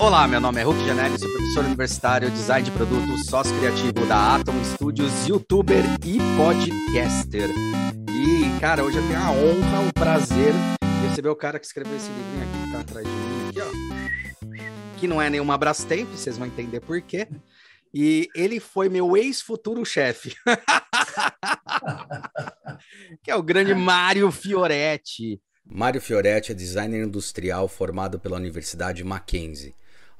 Olá, meu nome é Hulk Janelli, sou professor universitário, design de produto, sócio criativo da Atom Studios, youtuber e podcaster. E, cara, hoje eu tenho a honra, o prazer de receber o cara que escreveu esse livrinho aqui que tá atrás de mim, aqui, ó. Que não é nenhuma Brastemp, vocês vão entender por quê. E ele foi meu ex-futuro chefe. que é o grande Mário Fioretti. Mário Fioretti é designer industrial formado pela Universidade Mackenzie.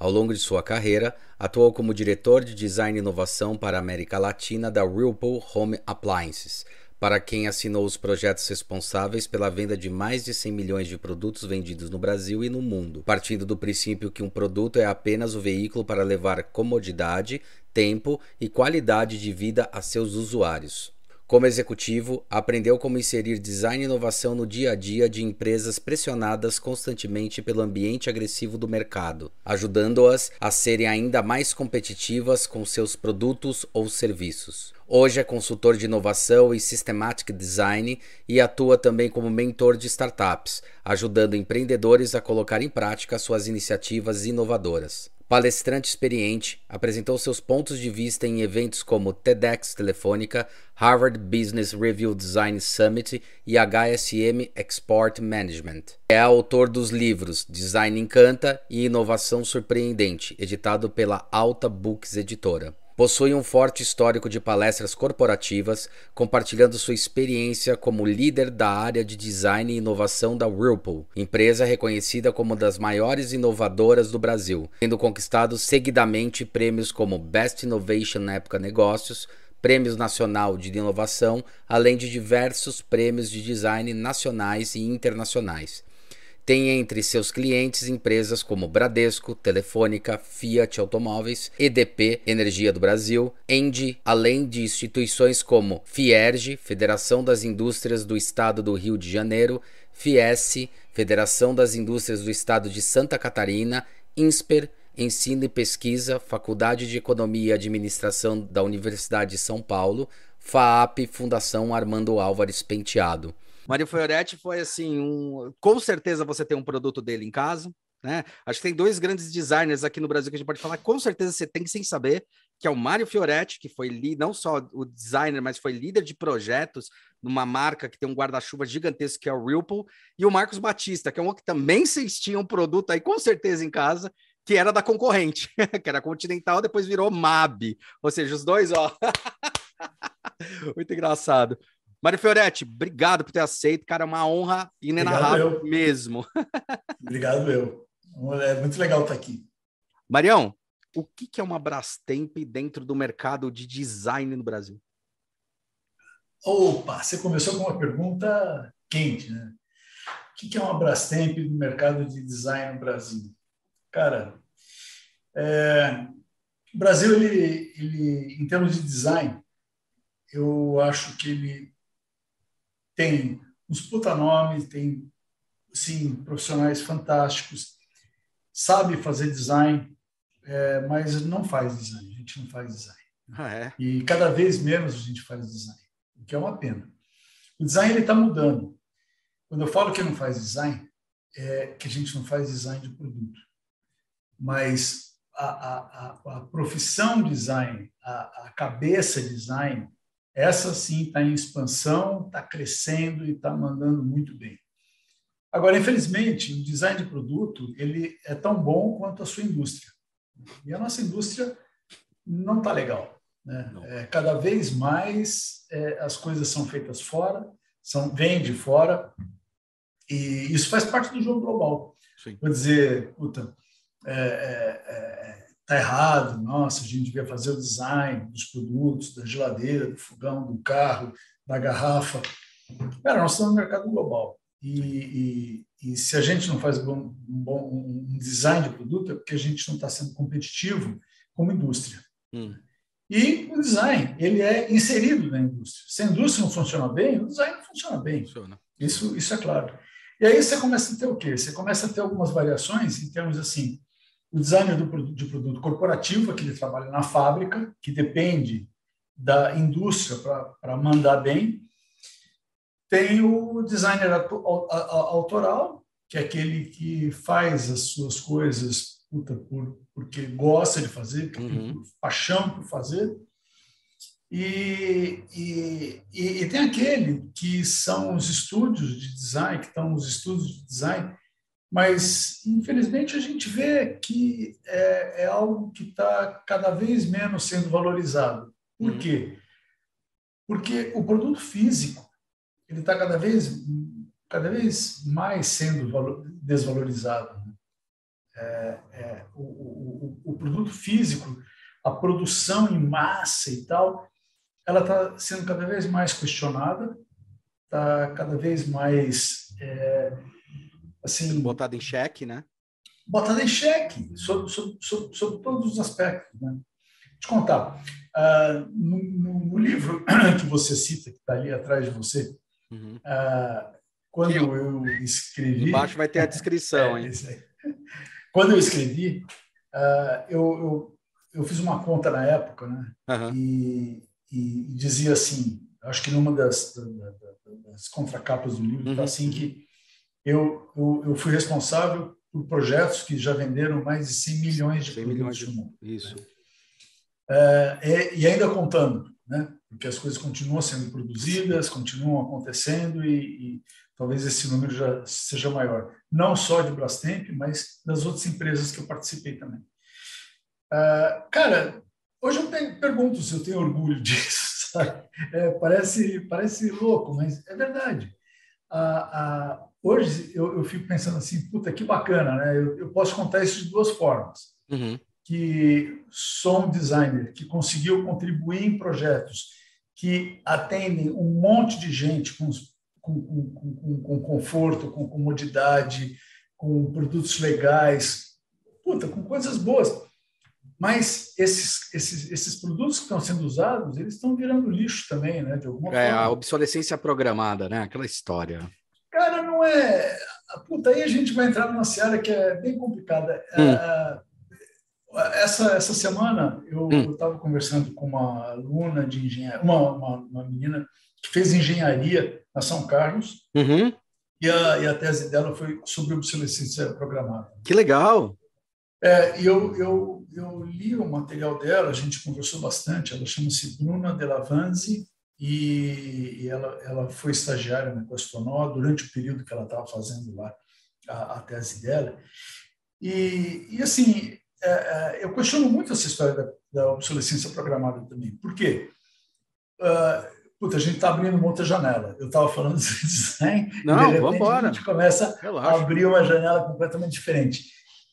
Ao longo de sua carreira, atuou como diretor de design e inovação para a América Latina da Whirlpool Home Appliances, para quem assinou os projetos responsáveis pela venda de mais de 100 milhões de produtos vendidos no Brasil e no mundo, partindo do princípio que um produto é apenas o veículo para levar comodidade, tempo e qualidade de vida a seus usuários. Como executivo, aprendeu como inserir design e inovação no dia a dia de empresas pressionadas constantemente pelo ambiente agressivo do mercado, ajudando-as a serem ainda mais competitivas com seus produtos ou serviços. Hoje é consultor de inovação e systematic design e atua também como mentor de startups, ajudando empreendedores a colocar em prática suas iniciativas inovadoras. Palestrante experiente, apresentou seus pontos de vista em eventos como TEDx Telefônica, Harvard Business Review Design Summit e HSM Export Management. É autor dos livros Design Encanta e Inovação Surpreendente, editado pela Alta Books Editora. Possui um forte histórico de palestras corporativas, compartilhando sua experiência como líder da área de design e inovação da Whirlpool, empresa reconhecida como uma das maiores inovadoras do Brasil, tendo conquistado seguidamente prêmios como Best Innovation na época negócios, Prêmios Nacional de Inovação, além de diversos prêmios de design nacionais e internacionais. Tem entre seus clientes empresas como Bradesco, Telefônica, Fiat Automóveis, EDP, Energia do Brasil, Engie, além de instituições como Fierge, Federação das Indústrias do Estado do Rio de Janeiro, Fies, Federação das Indústrias do Estado de Santa Catarina, INSPER, Ensino e Pesquisa, Faculdade de Economia e Administração da Universidade de São Paulo, FAAP, Fundação Armando Álvares Penteado. Mário Fioretti foi assim, um... com certeza você tem um produto dele em casa, né? Acho que tem dois grandes designers aqui no Brasil que a gente pode falar, com certeza você tem sem saber, que é o Mário Fioretti, que foi não só o designer, mas foi líder de projetos numa marca que tem um guarda-chuva gigantesco que é o Whirlpool, e o Marcos Batista, que é um que também vocês tinham um produto aí com certeza em casa, que era da concorrente, que era Continental, depois virou MAB. Ou seja, os dois, ó. Muito engraçado. Mário Fioretti, obrigado por ter aceito, cara, é uma honra inenarrável mesmo. obrigado eu. É muito legal estar aqui. Marião, o que é uma Brastemp dentro do mercado de design no Brasil? Opa, você começou com uma pergunta quente, né? O que é uma Brastemp no mercado de design no Brasil? Cara, é, o Brasil, ele, ele, em termos de design, eu acho que ele tem uns puta nomes, tem sim profissionais fantásticos, sabe fazer design, é, mas não faz design. A gente não faz design. Ah, é? E cada vez menos a gente faz design, o que é uma pena. O design ele está mudando. Quando eu falo que não faz design, é que a gente não faz design de produto, mas a, a, a, a profissão design, a, a cabeça design, essa sim está em expansão, está crescendo e está mandando muito bem. Agora, infelizmente, o design de produto ele é tão bom quanto a sua indústria. E a nossa indústria não está legal. Né? É, cada vez mais é, as coisas são feitas fora, são vêm de fora, e isso faz parte do jogo global. Sim. Vou dizer, puta, é, é, é está errado, nossa, a gente devia fazer o design dos produtos, da geladeira, do fogão, do carro, da garrafa. Cara, nós estamos no mercado global. E, e, e se a gente não faz um, bom, um design de produto, é porque a gente não está sendo competitivo como indústria. Hum. E o design, ele é inserido na indústria. Se a indústria não funciona bem, o design não funciona bem. Funciona. Isso, isso é claro. E aí você começa a ter o quê? Você começa a ter algumas variações em termos assim, o designer do, de produto corporativo, aquele trabalha na fábrica, que depende da indústria para mandar bem. Tem o designer autoral, que é aquele que faz as suas coisas puta, por, porque gosta de fazer, porque Uhum. tem paixão por fazer. E, e, e, e tem aquele que são os estúdios de design, que estão os estúdios de design, mas infelizmente a gente vê que é, é algo que está cada vez menos sendo valorizado. Por Uhum. quê? Porque o produto físico ele está cada vez cada vez mais sendo valo- desvalorizado. né? É, é, o, o, o- o produto físico, a produção em massa e tal, ela está sendo cada vez mais questionada, está cada vez mais é, assim Botado em xeque, né? botada em xeque, sob, sob, sob, sob todos os aspectos. Né? Eu te contar, ah, no, no- no livro que você cita, que está ali atrás de você, Uhum. ah, quando eu- eu escrevi... Embaixo vai ter a descrição, É, hein? Quando eu escrevi, ah, eu, eu, eu fiz uma conta na época, né? Aham. e, e dizia assim, acho que numa das, da- da- da- das contracapas do livro está Uhum. assim que eu, eu, eu fui responsável por projetos que já venderam mais de 100 milhões de 100 produtos milhões de- no mundo. Isso. É, e, ainda contando, né? porque as coisas continuam sendo produzidas, continuam acontecendo e, e talvez esse número já seja maior. Não só de Brastemp, mas das outras empresas que eu participei também. Ah, cara, hoje eu pe- pergunto se eu tenho orgulho disso. sabe? É, parece, parece louco, mas é verdade. Ah, ah, hoje eu, eu fico pensando assim, puta, que bacana, né? Eu, eu posso contar isso de duas formas Uhum. que sou um designer que conseguiu contribuir em projetos que atendem um monte de gente com, com, com, com, com conforto, com comodidade, com produtos legais, puta, com coisas boas. Mas esses, esses, esses produtos que estão sendo usados, eles estão virando lixo também, né? De alguma É, forma. a obsolescência programada, né? Aquela história. É. Puta, aí a gente vai entrar numa seara que é bem complicada. Hum. Ah, essa, essa semana eu Hum. estava conversando com uma aluna de engenharia, uma, uma, uma menina que fez engenharia na São Carlos, Uhum. e a, e a tese dela foi sobre obsolescência programada. Que legal. É, e eu, eu, eu li o material dela, a gente conversou bastante. Ela chama-se Bruna Delavanzi e, e ela, ela foi estagiária na Questonó durante o período que ela estava fazendo lá a, a tese dela. E, e assim, é, é, eu questiono muito essa história da, da obsolescência programada também. Por quê? Ah, puta, a gente está abrindo uma outra janela. Eu estava falando de design, Não, e de repente vamos embora. a gente começa a Relaxa. abrir uma janela completamente diferente.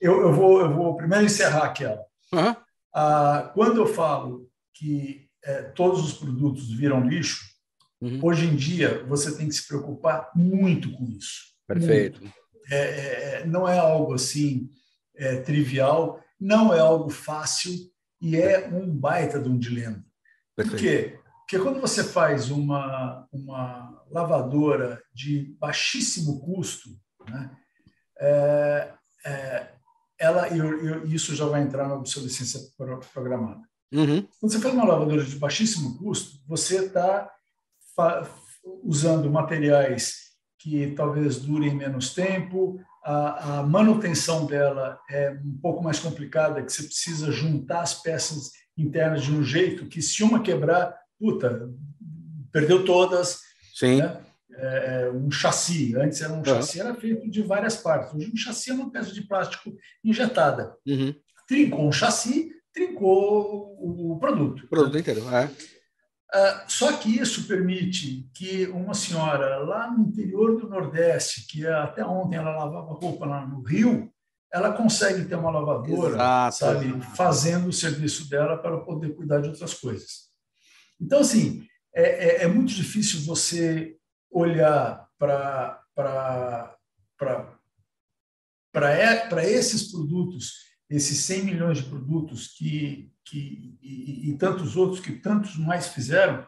Eu, eu, vou, eu vou primeiro encerrar aqui. Ó. Aham. Ah, quando eu falo que eh, todos os produtos viram lixo, Uhum. hoje em dia você tem que se preocupar muito com isso. Perfeito. É, é, não é algo assim é, trivial, não é algo fácil e é um baita de um dilema. Por Perfeito. quê? Porque quando você faz uma, uma lavadora de baixíssimo custo, né, é, é, ela, e eu- eu- isso já vai entrar na obsolescência pro- programada. Uhum. Quando você faz uma lavadora de baixíssimo custo, você está usando materiais que talvez durem menos tempo, a, a manutenção dela é um pouco mais complicada, que você precisa juntar as peças internas de um jeito que se uma quebrar, puta, perdeu todas, Sim. né? É, é, um chassi. Antes era um Uhum. chassi, era feito de várias partes. Hoje um chassi é uma peça de plástico injetada. Uhum. Trincou um chassi, trincou o produto. O produto inteiro. É. Ah, Só que isso permite que uma senhora lá no interior do Nordeste, que até ontem ela lavava roupa lá no Rio, ela consegue ter uma lavadora, Exato. sabe, fazendo o serviço dela para poder cuidar de outras coisas. Então, assim, é, é- é muito difícil você olhar para para esses produtos, esses 100 milhões de produtos que, que e, e tantos outros que tantos mais fizeram,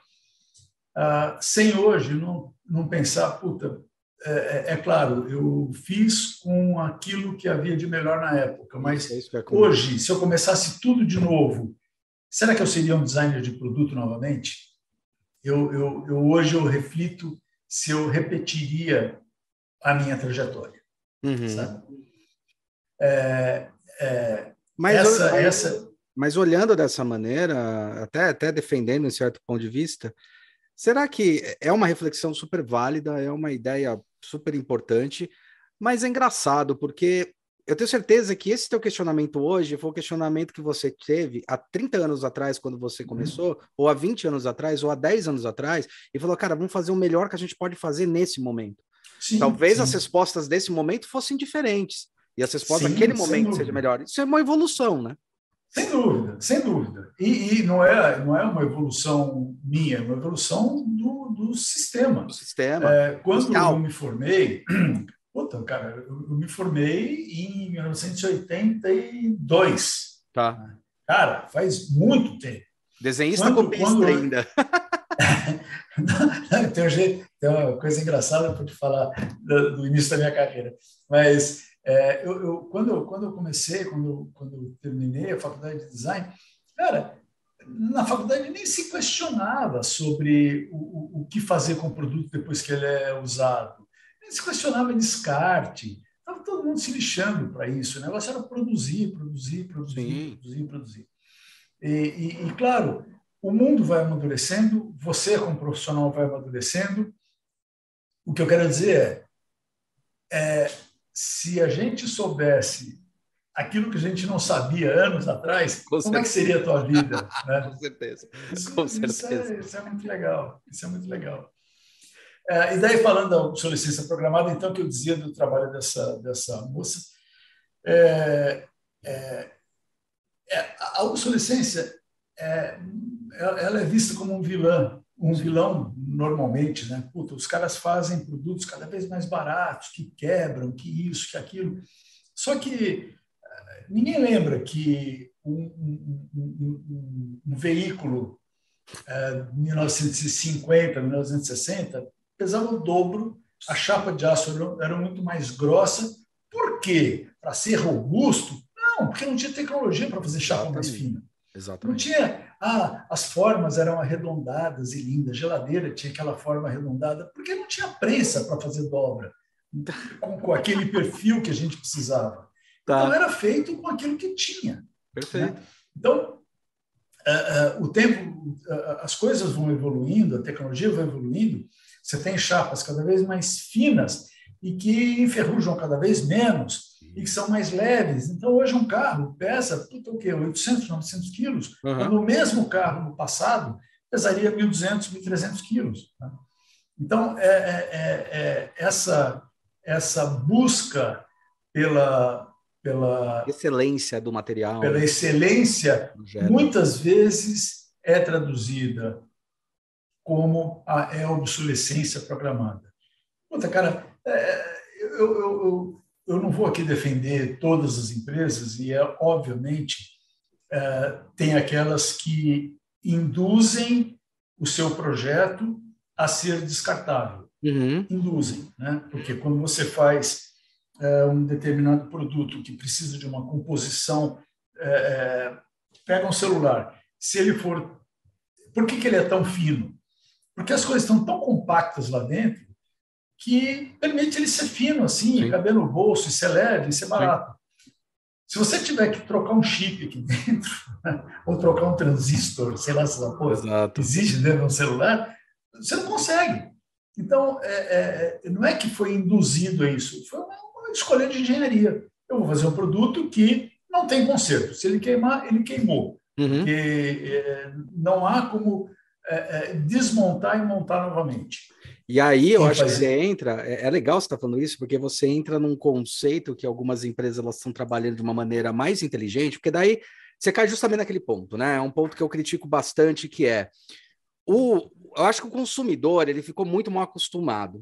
ah, sem hoje não, não pensar, puta, é, é- é claro, eu fiz com aquilo que havia de melhor na época, mas É hoje, se eu começasse tudo de novo, será que eu seria um designer de produto novamente? Eu, eu, eu hoje eu reflito se eu repetiria a minha trajetória Uhum. sabe? É, é, mas, essa, mas, essa... mas olhando dessa maneira, até, até defendendo em certo ponto de vista, será que é uma reflexão super válida, é uma ideia super importante, mas é engraçado, porque eu tenho certeza que esse teu questionamento hoje foi o questionamento que você teve há 30 anos atrás, quando você uhum. começou, uhum. ou há 20 anos atrás, ou há 10 anos atrás, e falou, cara, vamos fazer o melhor que a gente pode fazer nesse momento. Sim, Talvez sim. as respostas desse momento fossem diferentes, e as respostas sim, daquele momento sejam melhores. Isso é uma evolução, né? Sem dúvida, sem dúvida. E, e, não, é, não é uma evolução minha, é uma evolução do, do sistema. Do sistema. É, quando eu me formei, Puta, cara, eu, eu me formei em 1982. Tá. Cara, faz muito tempo. Desenhista quando, copista quando... ainda. tem, um jeito, tem uma coisa engraçada para te falar do, do, início da minha carreira. Mas é, eu, eu, quando, eu, quando eu comecei, quando, quando eu terminei a faculdade de design, cara, na faculdade nem se questionava sobre o, o, o que fazer com o produto depois que ele é usado se questionava descarte, estava todo mundo se lixando para isso. O negócio era produzir, produzir, produzir, Sim. produzir, produzir. E, e, e, claro, o mundo vai amadurecendo, você, como profissional, vai amadurecendo. O que eu quero dizer é, é se a gente soubesse aquilo que a gente não sabia anos atrás, Com como certeza. é que seria a tua vida? Né? Com certeza. Isso, Com certeza. Isso é, isso é muito legal. Isso é muito legal. É, e daí, falando da obsolescência programada, então, que eu dizia do trabalho dessa, dessa moça, é, é, é a obsolescência é, ela é vista como um vilão, um vilão normalmente, né? Puta, os caras fazem produtos cada vez mais baratos, que quebram, que isso, que aquilo. Só que é, ninguém lembra que um, um, um, um veículo é, 1950, 1960 pesava o dobro, a chapa de aço era, era muito mais grossa. Por quê? Para ser robusto? Não, porque não tinha tecnologia para fazer chapa mais fina. Exatamente. Não tinha. Ah, as formas eram arredondadas e lindas. Geladeira tinha aquela forma arredondada, porque não tinha prensa para fazer dobra com, com, aquele perfil que a gente precisava. Tá. Então era feito com aquilo que tinha. Perfeito. Né? Então uh, uh, o tempo, uh, as coisas vão evoluindo, a tecnologia vai evoluindo você tem chapas cada vez mais finas e que enferrujam cada vez menos e que são mais leves. Então, hoje um carro pesa, puta, o quê? 800, 900 quilos. Uhum. Quando o mesmo carro no passado pesaria 1.200, 1.300 quilos. Tá? Então, é, é, é, é, essa, essa busca pela, pela excelência do material, pela excelência, muitas vezes é traduzida como a, é obsolescência programada. Puta, cara, eu, eu, eu, eu, não vou aqui defender todas as empresas, e, é, obviamente, é, tem aquelas que induzem o seu projeto a ser descartável. Uhum. Induzem, né? porque quando você faz é, um determinado produto que precisa de uma composição, é, é, pega um celular, se ele for. Por que, que ele é tão fino? Porque as coisas estão tão compactas lá dentro que permite ele ser fino, assim, Sim. caber no bolso, e ser leve, e ser barato. Sim. Se você tiver que trocar um chip aqui dentro, ou trocar um transistor, sei lá se essa porra existe dentro de um celular, você não consegue. Então, é, é, é, não é que foi induzido a isso, foi uma, uma escolha de engenharia. Eu vou fazer um produto que não tem conserto. Se ele queimar, ele queimou. Uhum. é, não há como é, é, desmontar e montar novamente. E aí eu acho que você entra, é, é legal você estar tá falando isso, porque você entra num conceito que algumas empresas elas estão trabalhando de uma maneira mais inteligente, porque daí você cai justamente naquele ponto, né? É um ponto que eu critico bastante, que é o, eu acho que o consumidor ele ficou muito mal acostumado.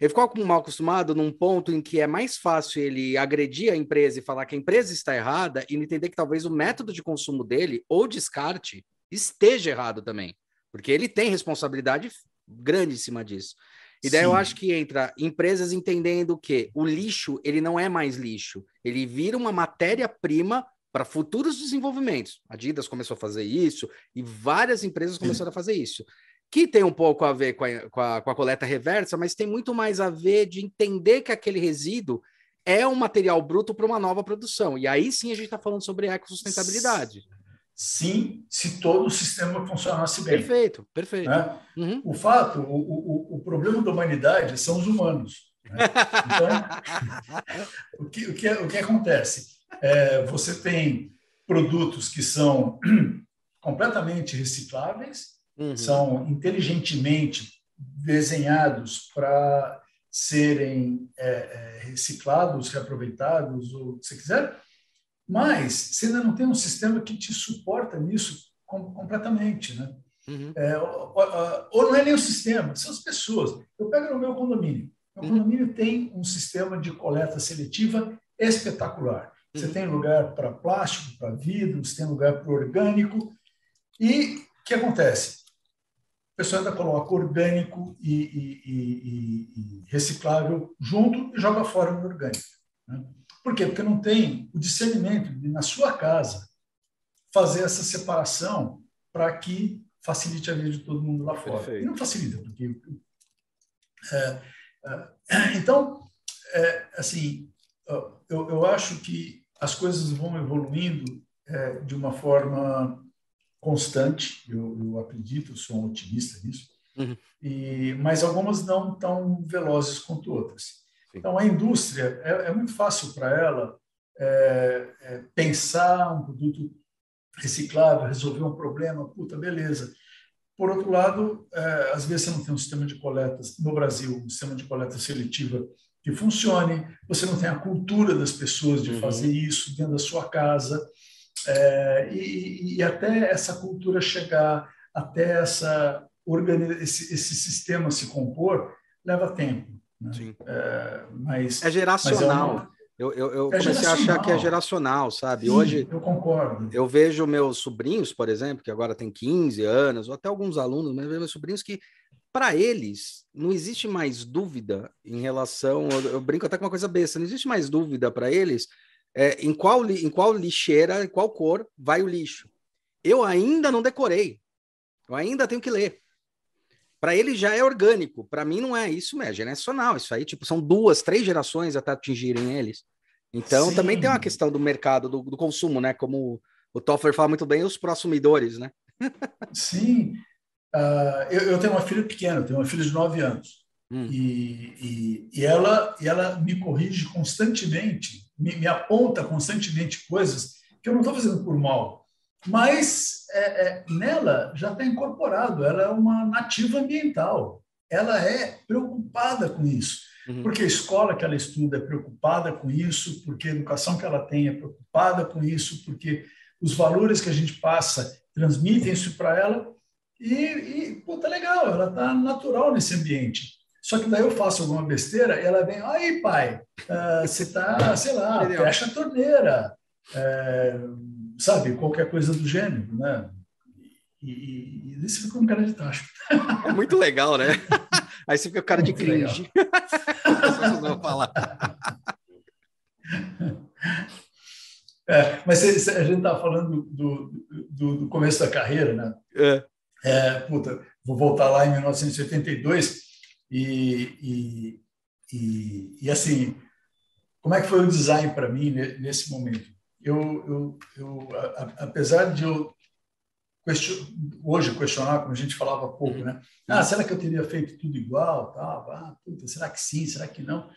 Ele ficou mal acostumado num ponto em que é mais fácil ele agredir a empresa e falar que a empresa está errada e entender que talvez o método de consumo dele ou descarte esteja errado também porque ele tem responsabilidade grande em cima disso. E daí Sim. eu acho que entra empresas entendendo que o lixo ele não é mais lixo, ele vira uma matéria-prima para futuros desenvolvimentos. A Adidas começou a fazer isso e várias empresas começaram a fazer isso. Que tem um pouco a ver com a, com a, com a coleta reversa, mas tem muito mais a ver de entender que aquele resíduo é um material bruto para uma nova produção. E aí sim a gente está falando sobre ecossustentabilidade. Sim, se todo o sistema funcionasse bem. Perfeito, perfeito. Né? Uhum. O fato, o, o, o, problema da humanidade são os humanos. Né? Então, o, que, o, que, o que acontece? É, você tem produtos que são completamente recicláveis, uhum. são inteligentemente desenhados para serem é, é, reciclados, reaproveitados, ou o que você quiser, mas você ainda não tem um sistema que te suporta nisso com, completamente, né? Uhum. É, ou, ou, não é nem o sistema, são as pessoas. Eu pego no meu condomínio. Meu uhum. condomínio tem um sistema de coleta seletiva espetacular. Você uhum. tem lugar para plástico, para vidro, você tem lugar para orgânico. E o que acontece? o pessoal ainda coloca orgânico e, e, e, e reciclável junto e joga fora no orgânico. Né? Por quê? Porque não tem o discernimento de, na sua casa, fazer essa separação para que facilite a vida de todo mundo lá fora. Perfeito. E não facilita, porque. É, é, então, é, assim, eu, eu acho que as coisas vão evoluindo é, de uma forma constante, eu, eu acredito, eu sou um otimista nisso, uhum. e, mas algumas não tão velozes quanto outras. Então, a indústria, é, é muito fácil para ela é, é, pensar um produto reciclável, resolver um problema, puta, beleza. Por outro lado, é, às vezes você não tem um sistema de coletas, no Brasil, um sistema de coleta seletiva que funcione, você não tem a cultura das pessoas de uhum. fazer isso dentro da sua casa, é, e, e, até essa cultura chegar, até essa esse, esse sistema se compor, leva tempo. Né? É, mas, é geracional. Mas é. Eu, eu, eu é comecei a achar que é geracional, sabe? Sim, Hoje. Eu concordo. Eu vejo meus sobrinhos, por exemplo, que agora tem 15 anos, ou até alguns alunos, mas vejo meus sobrinhos que, para eles, não existe mais dúvida em relação. Eu, eu, brinco até com uma coisa besta, não existe mais dúvida para eles é, em, qual, em qual lixeira, em qual cor vai o lixo. Eu ainda não decorei. Eu ainda tenho que ler. Para ele já é orgânico. Para mim não é. Isso é geracional. Isso aí, tipo, são duas, três gerações até atingirem eles. Então Sim. também tem uma questão do mercado, do, do consumo, né? Como o Toffler fala muito bem, os prosumidores, né? Sim. Uh, eu, eu, tenho uma filha pequena, tenho uma filha de nove anos. Hum. E, e, e, ela, e ela me corrige constantemente, me, me aponta constantemente coisas que eu não estou fazendo por mal, mas é, é, nela já está incorporado, ela é uma nativa ambiental, ela é preocupada com isso, uhum. porque a escola que ela estuda é preocupada com isso, porque a educação que ela tem é preocupada com isso, porque os valores que a gente passa transmitem isso para ela, e, e puta, legal, ela está natural nesse ambiente. Só que daí eu faço alguma besteira e ela vem, aí pai, uh, você está, sei lá, fecha a torneira, é, sabe, qualquer coisa do gênero, né? E, e, isso fica um cara de tacho. É muito legal, né? Aí você fica com cara de cringe. não falar. É, mas a gente estava falando do, do, do, começo da carreira, né? É. é. Puta, vou voltar lá em 1982 e, e, e, e, assim, como é que foi o design para mim nesse momento? Eu, eu, eu a, apesar de eu question, hoje questionar, como a gente falava pouco, né? Ah, será que eu teria feito tudo igual? Tal? Ah, puta, será que sim? Será que não?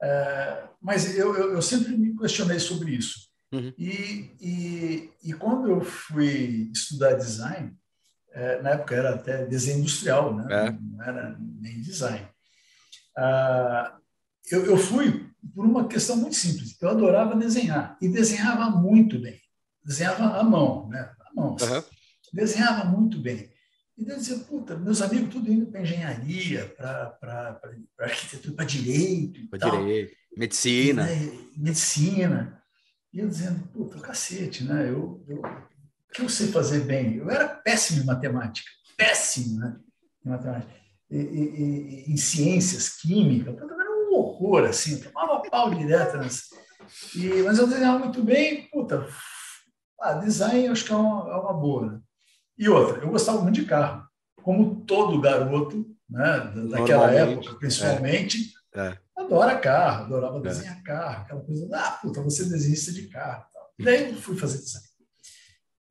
É, mas eu, eu, eu, sempre me questionei sobre isso. Uhum. E, e, e quando eu fui estudar design, é, na época era até desenho industrial, né? É. não era nem design. Ah, eu, eu fui por uma questão muito simples. Eu adorava desenhar e desenhava muito bem. Desenhava à mão, né? À mão. Uhum. Desenhava muito bem. E daí eu dizia, puta, meus amigos tudo indo para engenharia, para arquitetura, para direito. Para direito, medicina. E, né, medicina. E eu dizendo, puta, cacete, né? Eu, eu o que eu sei fazer bem? Eu era péssimo em matemática, péssimo né, em matemática. E, e, em ciências, química, um horror, assim, tomava pau direto. Nas... E, mas eu desenhava muito bem, puta, ah, design acho que é uma, é uma boa. Né? E outra, eu gostava muito de carro, como todo garoto, né, daquela época, principalmente, é. É. adora carro, adorava é. desenhar carro, aquela coisa, ah, puta, você desenhista de carro. Tal. E daí eu fui fazer design.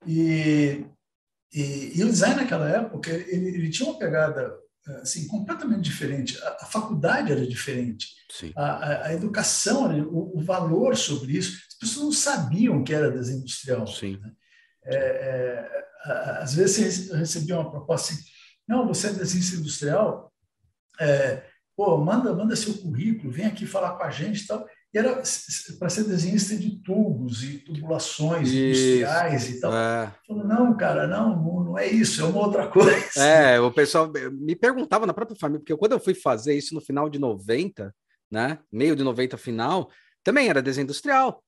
E, e, e, o design naquela época, ele, ele tinha uma pegada assim, completamente diferente. A, a faculdade era diferente. A, a, educação, o, o, valor sobre isso, as pessoas não sabiam que era desenho industrial. Sim. Né? É, é, às vezes eu recebia uma proposta assim, não, você é desenho industrial, é, pô, manda, manda seu currículo, vem aqui falar com a gente e tal. E era para ser desenhista de tubos e tubulações isso, industriais e tal. É. Falei, não, cara, não, não é isso, é uma outra coisa. É, o pessoal me perguntava na própria família, porque quando eu fui fazer isso no final de 90, né, meio de 90 final, também era desenho industrial.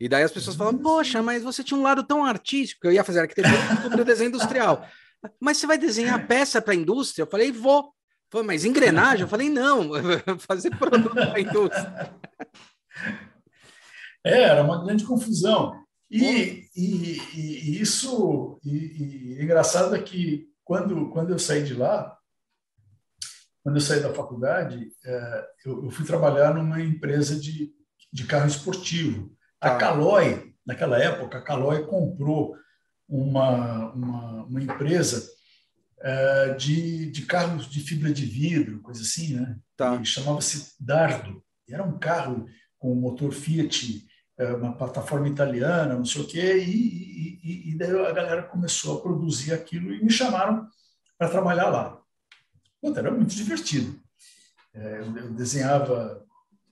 E daí as pessoas falavam, poxa, mas você tinha um lado tão artístico, eu ia fazer arquitetura e desenho industrial. Mas você vai desenhar peça para a indústria? Eu falei, vou. Falei, mas engrenagem? Eu falei, não, fazer produto para a indústria. É, era uma grande confusão. E, e, e isso, e, e engraçado é que quando, quando eu saí de lá, quando eu saí da faculdade, é, eu, fui trabalhar numa empresa de, de carro esportivo. A tá. Caloi, naquela época, a Caloi comprou uma, uma, uma empresa é, de, de carros de fibra de vidro, coisa assim, né? Tá. Chamava-se Dardo. Era um carro com motor Fiat, é, uma plataforma italiana, não sei o quê, e, e, e daí a galera começou a produzir aquilo e me chamaram para trabalhar lá. Puta, era muito divertido. É, eu desenhava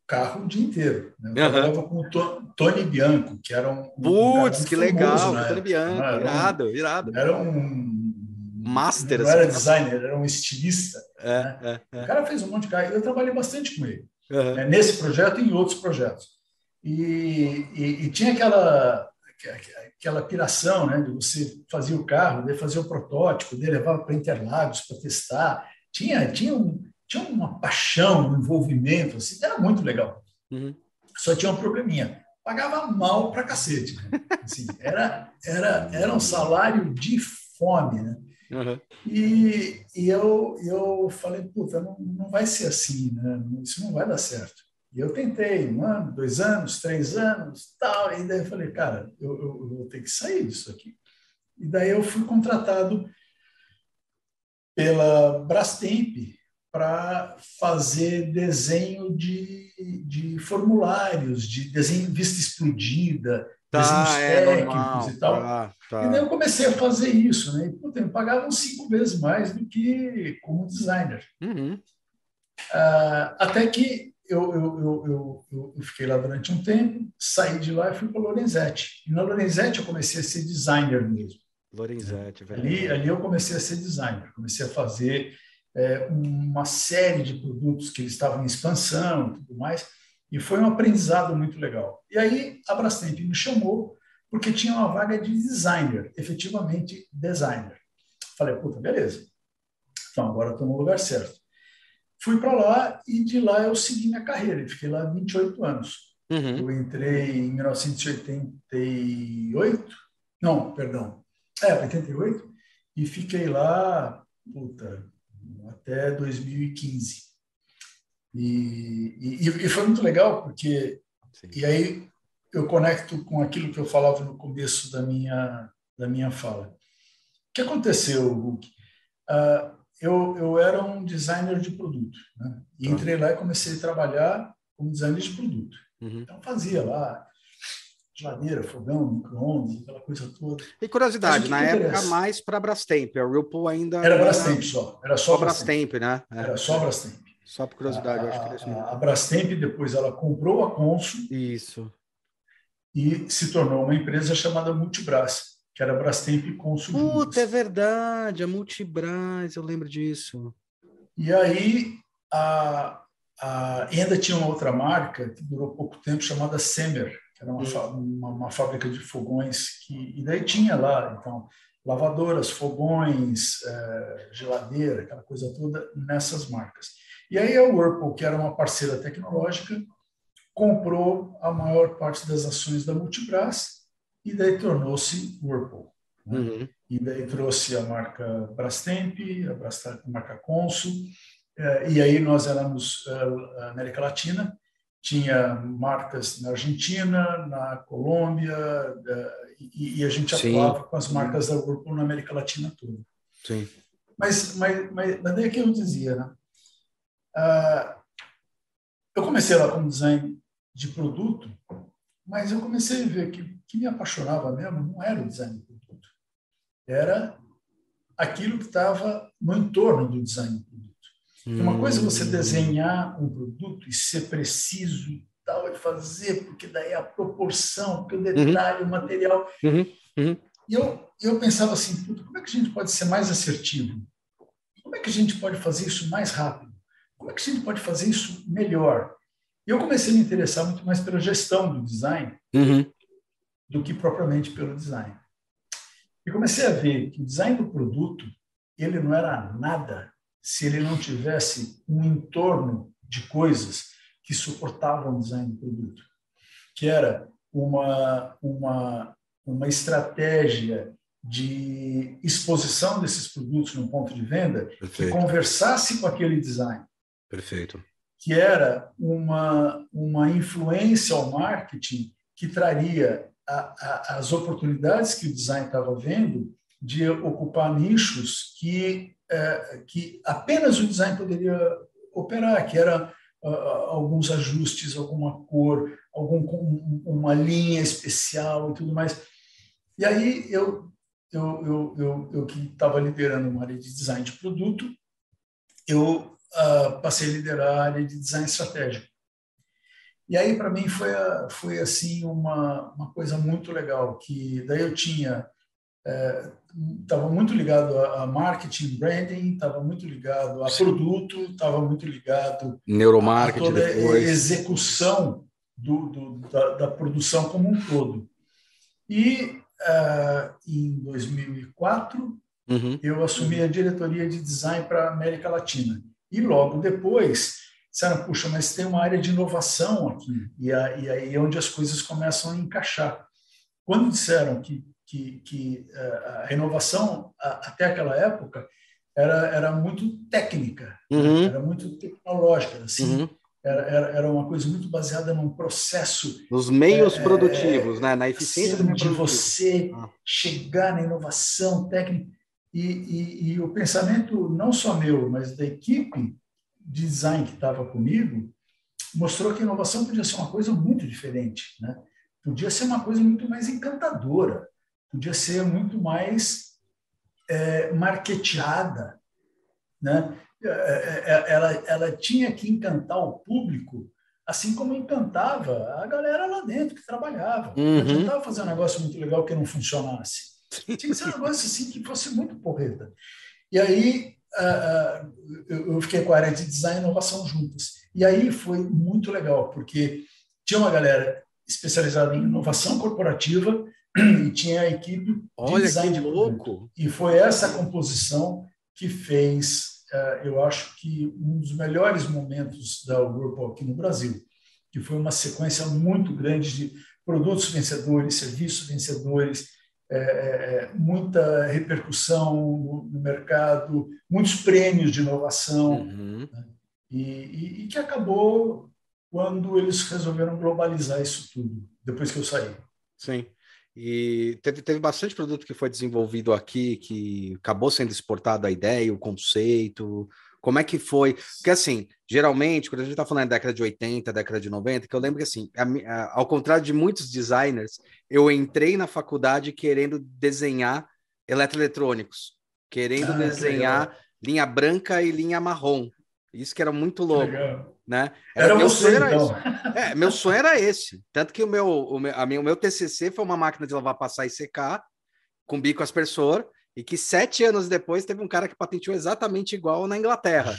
carro o dia inteiro. Né? Eu uhum. trabalhava com o Tony Bianco, que era um. Putz, um que legal, né? Tony Bianco, era irado, um, irado. Era um. Master. Não assim, era designer, era um estilista. É, né? é, é. O cara fez um monte de carro. Eu trabalhei bastante com ele. Uhum. Né? Nesse projeto e em outros projetos. E, e, e, tinha aquela aquela piração, né, de você fazer o carro, de fazer o protótipo, de levar para Interlagos para testar. Tinha tinha um, tinha uma paixão, um envolvimento, assim, era muito legal. Uhum. Só tinha um probleminha, pagava mal para cacete. Né? Assim, era, era, era um salário de fome, né? Uhum. E, e eu, eu falei, puta, não, não vai ser assim, né? Isso não vai dar certo. E eu tentei, um ano, dois anos, três anos, tal. E daí eu falei, cara, eu, eu, eu vou ter que sair disso aqui. E daí eu fui contratado pela Brastemp para fazer desenho de, de formulários, de desenho vista explodida, tá, desenhos é, técnicos normal, e tal. Tá, tá. E daí eu comecei a fazer isso, né? E, puta, me pagavam cinco vezes mais do que como designer. Uhum. Uh, até que eu, eu, eu, eu, fiquei lá durante um tempo, saí de lá e fui para Lorenzetti. E na Lorenzetti eu comecei a ser designer mesmo. Lorenzetti, velho. Ali, ali eu comecei a ser designer, comecei a fazer é, uma série de produtos que eles estavam em expansão e tudo mais, e foi um aprendizado muito legal. E aí a Brastemp me chamou porque tinha uma vaga de designer, efetivamente designer. Falei, puta, beleza. Então agora estou no lugar certo. Fui para lá e de lá eu segui minha carreira. Fiquei lá 28 anos. Uhum. Eu entrei em 1988, não, perdão, é, 88, e fiquei lá, puta, até 2015. E, e, e foi muito legal, porque. Sim. E aí eu conecto com aquilo que eu falava no começo da minha, da minha fala. O que aconteceu, Hulk? Uh, eu, eu era um designer de produto. Né? E tá. entrei lá e comecei a trabalhar como designer de produto. Uhum. Então, fazia lá geladeira, fogão, micro-ondas, aquela coisa toda. E curiosidade, na época interessa? mais para Brastemp, a Whirlpool ainda... Era Brastemp só, era só, só Brastemp, Brastemp, né? É. Era só Brastemp. Só por curiosidade, a, eu acho que era isso A Brastemp, depois, ela comprou a Consul. Isso. E se tornou uma empresa chamada Multibras, que era Brastemp e Consul Puta, é verdade, a Multibras, eu lembro disso. E aí, a, a, ainda tinha uma outra marca, que durou pouco tempo, chamada Semer, que era uma, hum. uma, uma, fábrica de fogões, que, e daí tinha lá, então, lavadoras, fogões, é, geladeira, aquela coisa toda, nessas marcas. E aí a Whirlpool, que era uma parceira tecnológica, comprou a maior parte das ações da Multibras e daí tornou-se Whirlpool. Né? Uhum. E daí trouxe a marca Brastemp, a, Brastemp, marca Consul, É, e aí nós éramos é, América Latina, tinha marcas na Argentina, na Colômbia, e, a gente atuava Sim. com as marcas da Whirlpool na América Latina toda. Sim. Mas, mas, mas, mas daí que eu dizia, né? Ah, eu comecei lá com design de produto, mas eu comecei a ver que que me apaixonava mesmo não era o design de produto, era aquilo que estava no entorno do design de produto. Hum. Uma coisa é você hum. desenhar um produto e ser preciso e tal, e fazer, porque daí a proporção, porque o uhum. detalhe, uhum. o material. Uhum. Uhum. E eu, eu pensava assim, como é que a gente pode ser mais assertivo? Como é que a gente pode fazer isso mais rápido? Como é que a gente pode fazer isso melhor? E eu comecei a me interessar muito mais pela gestão do design uhum. Do que propriamente pelo design. E comecei a ver que o design do produto ele não era nada se ele não tivesse um entorno de coisas que suportavam o design do produto, que era uma uma uma estratégia de exposição desses produtos no ponto de venda Perfeito. que conversasse com aquele design. Perfeito. Que era uma, uma influência ao marketing que traria a, a, as oportunidades que o design estava vendo de ocupar nichos que, é, que apenas o design poderia operar, que era uh, alguns ajustes, alguma cor, algum, uma linha especial e tudo mais. E aí eu eu, eu, eu, eu que estava liderando uma área de design de produto, eu uh, passei a liderar a área de design estratégico. E aí para mim foi foi assim uma uma coisa muito legal que daí eu tinha estava é, muito ligado a, a, marketing, branding, estava muito ligado a Sim. produto, estava muito ligado neuromarketing a toda depois. a execução do, do da, da, produção como um todo. E uh, em 2004, uhum. eu assumi a diretoria de design para a América Latina. E logo depois, disseram, puxa, mas tem uma área de inovação aqui, e, a, e aí é onde as coisas começam a encaixar. Quando disseram que, que, que uh, a inovação, até aquela época, era, era muito técnica, uhum. era muito tecnológica, assim, uhum era, era, era uma coisa muito baseada num processo. Nos meios é, produtivos, né? na eficiência assim, de você ah. chegar na inovação técnica. E, e, e, o pensamento, não só meu, mas da equipe design que estava comigo, mostrou que a inovação podia ser uma coisa muito diferente. Né? Podia ser uma coisa muito mais encantadora, podia ser muito mais é, marketeada. Né? É, é, é, ela, ela tinha que encantar o público, assim como encantava a galera lá dentro que trabalhava. Uhum. Não adiantava fazer um negócio muito legal que não funcionasse. Tinha que ser um negócio assim que fosse muito porreta. E aí eu fiquei com a área de design e inovação juntas. E aí foi muito legal, porque tinha uma galera especializada em inovação corporativa e tinha a equipe de Olha design que louco! E foi essa composição que fez é, eu acho que um dos melhores momentos da Whirlpool aqui no Brasil, que foi uma sequência muito grande de produtos vencedores, serviços vencedores, é, é, muita repercussão no, no, mercado, muitos prêmios de inovação, uhum. né? e, e, e que acabou quando eles resolveram globalizar isso tudo, depois que eu saí. Sim. E teve, teve bastante produto que foi desenvolvido aqui, que acabou sendo exportado a ideia, o conceito. Como é que foi? Porque, assim, geralmente, quando a gente está falando da década de 80, década de 90, que eu lembro que, assim, a, a, ao contrário de muitos designers, eu entrei na faculdade querendo desenhar eletroeletrônicos, querendo ah, desenhar linha branca e linha marrom. Isso que era muito louco. Legal né? Era, era meu sonho era então. É, meu sonho era esse. Tanto que o meu, o meu, a minha, o meu TCC foi uma máquina de lavar, passar e secar com bico aspersor e que sete anos depois teve um cara que patenteou exatamente igual na Inglaterra.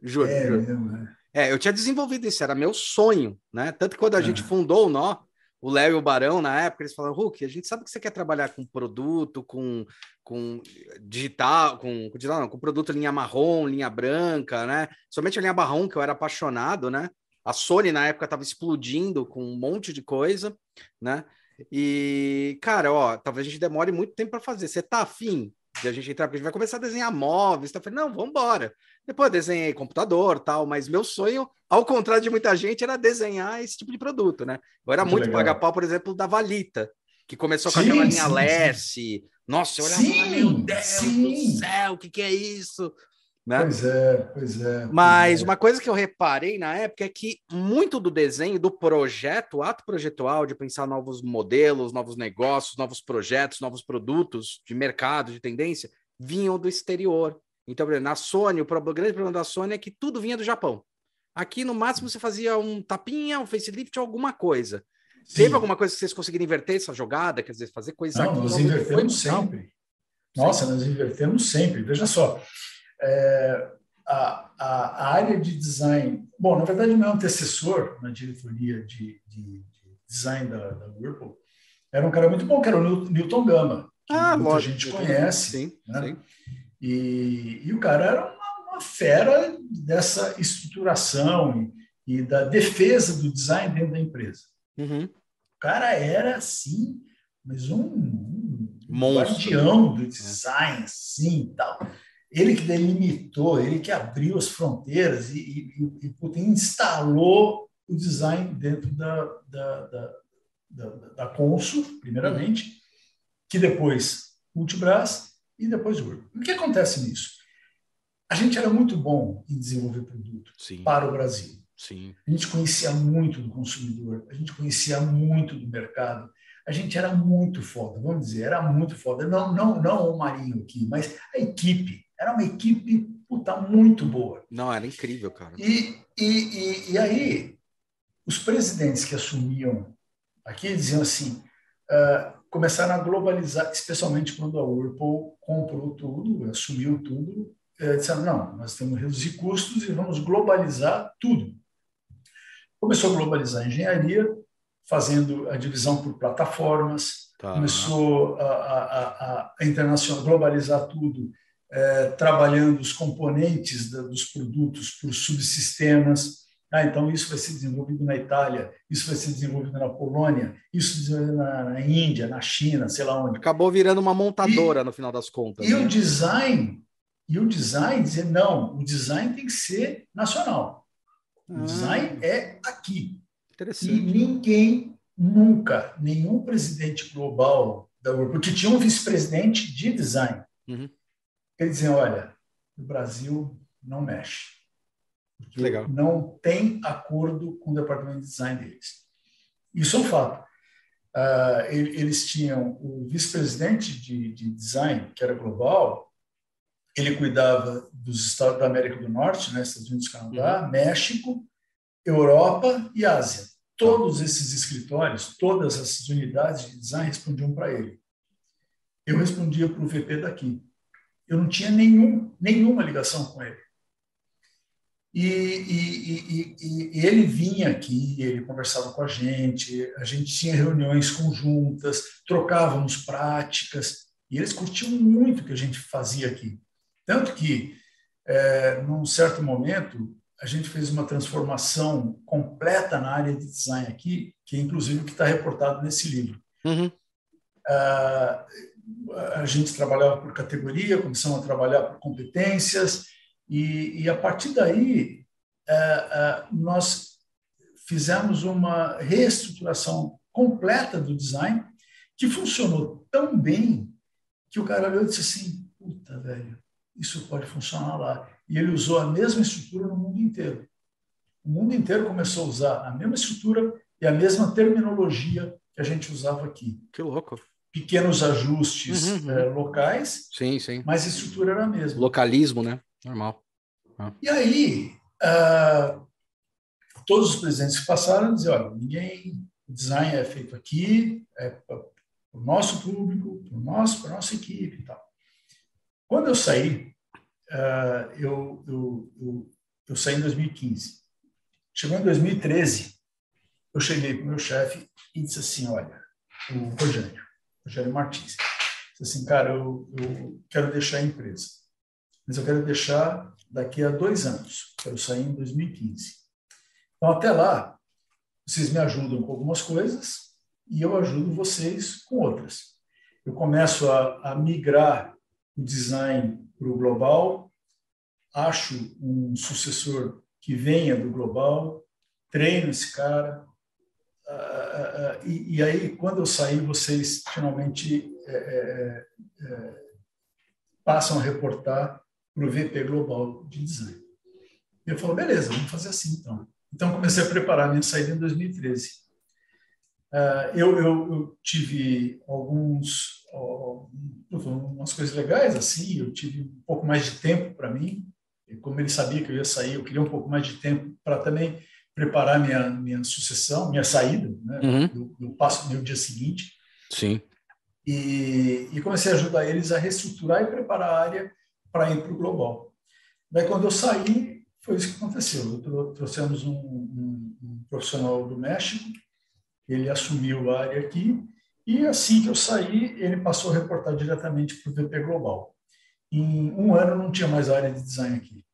Juro. É, juro. É. é, eu tinha desenvolvido isso, era meu sonho, né? Tanto que quando a é. gente fundou o Nó, o Léo e o Barão, na época, eles falaram, Hulk, a gente sabe que você quer trabalhar com produto, com, com digital, com, com, digital, não, com produto linha marrom, linha branca, né? Somente a linha marrom, que eu era apaixonado, né? A Sony, na época, estava explodindo com um monte de coisa, né? E, cara, ó, talvez a gente demore muito tempo para fazer. Você tá afim? de a gente entrar, porque a gente vai começar a desenhar móveis. Tá? Falei, não, vamos embora. Depois eu desenhei computador tal, mas meu sonho, ao contrário de muita gente, era desenhar esse tipo de produto, né? Eu era muito, muito pagar pau, por exemplo, da Valita, que começou com sim, aquela linha Lesse. Nossa, eu olhava, sim, meu Deus sim. do céu, o que, que é isso? Né? Pois é, pois é. Mas pois é. uma coisa que eu reparei na época é que muito do desenho, do projeto, o ato projetual de pensar novos modelos, novos negócios, novos projetos, novos produtos de mercado, de tendência, vinham do exterior. Então, na Sony, o grande problema da Sony é que tudo vinha do Japão. Aqui, no máximo, você fazia um tapinha, um facelift, alguma coisa. Sim. Teve alguma coisa que vocês conseguiram inverter essa jogada? Quer dizer, fazer coisa Não, aqui? Nós invertemos sempre. Nossa, nós invertemos sempre. Veja só, é, a, a, área de design, bom, na verdade, meu antecessor na diretoria de, de, de design da, da, Whirlpool era um cara muito bom, que era o Newton Gama, que ah, muita lógico. gente conhece. Sim, né? sim. E, e o cara era uma, uma fera dessa estruturação e, e, da defesa do design dentro da empresa. Uhum. O cara era, assim, mas um, um guardião do design, assim, tal ele que delimitou, ele que abriu as fronteiras e, e, e instalou o design dentro da, da, da, da, da Consul, primeiramente, que depois Multibras e depois Urb. O que acontece nisso? A gente era muito bom em desenvolver produto Sim. para o Brasil. Sim. A gente conhecia muito do consumidor, a gente conhecia muito do mercado, a gente era muito foda, vamos dizer, era muito foda. Não, não, não o Marinho aqui, mas a equipe. Era uma equipe puta, muito boa. Não, era incrível, cara. E, e, e, e aí, os presidentes que assumiam aqui diziam assim: uh, começaram a globalizar, especialmente quando a Whirlpool comprou tudo, assumiu tudo. Uh, disseram: não, nós temos que reduzir custos e vamos globalizar tudo. Começou a globalizar a engenharia, fazendo a divisão por plataformas, tá. começou a, a, a, a internacional, globalizar tudo é, trabalhando os componentes da, dos produtos por subsistemas. Ah, então, isso vai ser desenvolvido na Itália, isso vai ser desenvolvido na Polônia, isso na, na Índia, na China, sei lá onde. Acabou virando uma montadora, e, no final das contas. E né? o design, e o design dizer, não, o design tem que ser nacional. O ah. design é aqui. E ninguém, nunca, nenhum presidente global da Europa, porque tinha um vice-presidente de design, uhum. Eles dizem, olha, o Brasil não mexe. Legal. Não tem acordo com o departamento de design deles. Isso é um fato. Uh, eles tinham o vice-presidente de, de, design, que era global, ele cuidava dos estados da América do Norte, né, Estados Unidos, Canadá, uhum. México, Europa e Ásia. Todos esses escritórios, todas essas unidades de design respondiam para ele. Eu respondia para o VP daqui. Eu não tinha nenhum, nenhuma ligação com ele. E, e, e, e, ele vinha aqui, ele conversava com a gente, a gente tinha reuniões conjuntas, trocávamos práticas, e eles curtiam muito o que a gente fazia aqui. Tanto que, é, num certo momento, a gente fez uma transformação completa na área de design aqui, que é inclusive o que está reportado nesse livro. Uhum. Uh, a gente trabalhava por categoria, começamos a trabalhar por competências, e, e a partir daí é, é, nós fizemos uma reestruturação completa do design que funcionou tão bem que o cara olhou e disse assim: puta, velho, isso pode funcionar lá. E ele usou a mesma estrutura no mundo inteiro. O mundo inteiro começou a usar a mesma estrutura e a mesma terminologia que a gente usava aqui. Que louco pequenos ajustes uhum, uhum. É, locais, sim, sim. mas a estrutura era a mesma. Localismo, né? Normal. Ah. E aí, uh, todos os presidentes que passaram diziam, olha, ninguém, o design é feito aqui, é para o nosso público, para nosso, a nossa equipe e tal. Quando eu saí, uh, eu, eu, eu, eu saí em 2015. Chegou em 2013, eu cheguei para o meu chefe e disse assim, olha, o Rogério, Rogério Martins. Disse assim, cara, eu, eu quero deixar a empresa, mas eu quero deixar daqui a dois anos. Quero sair em 2015. Então, até lá, vocês me ajudam com algumas coisas e eu ajudo vocês com outras. Eu começo a, a migrar o design para o global, acho um sucessor que venha do global, treino esse cara. Uh, uh, e, e, aí, quando eu sair, vocês finalmente é, é, passam a reportar para o VP Global de Design. Eu falo, beleza, vamos fazer assim então. Então, comecei a preparar minha saída em 2013. Uh, eu, eu, eu, tive alguns, umas coisas legais assim, eu tive um pouco mais de tempo para mim, como ele sabia que eu ia sair, eu queria um pouco mais de tempo para também preparar minha minha sucessão, minha saída, né? Uhum. Eu, eu passo meu dia seguinte. Sim. E, e, comecei a ajudar eles a reestruturar e preparar a área para ir para o global. Daí, quando eu saí, foi isso que aconteceu. Eu trouxemos um, um, um profissional do México, ele assumiu a área aqui, e assim que eu saí, ele passou a reportar diretamente para o VP Global. Em um ano não tinha mais área de design aqui.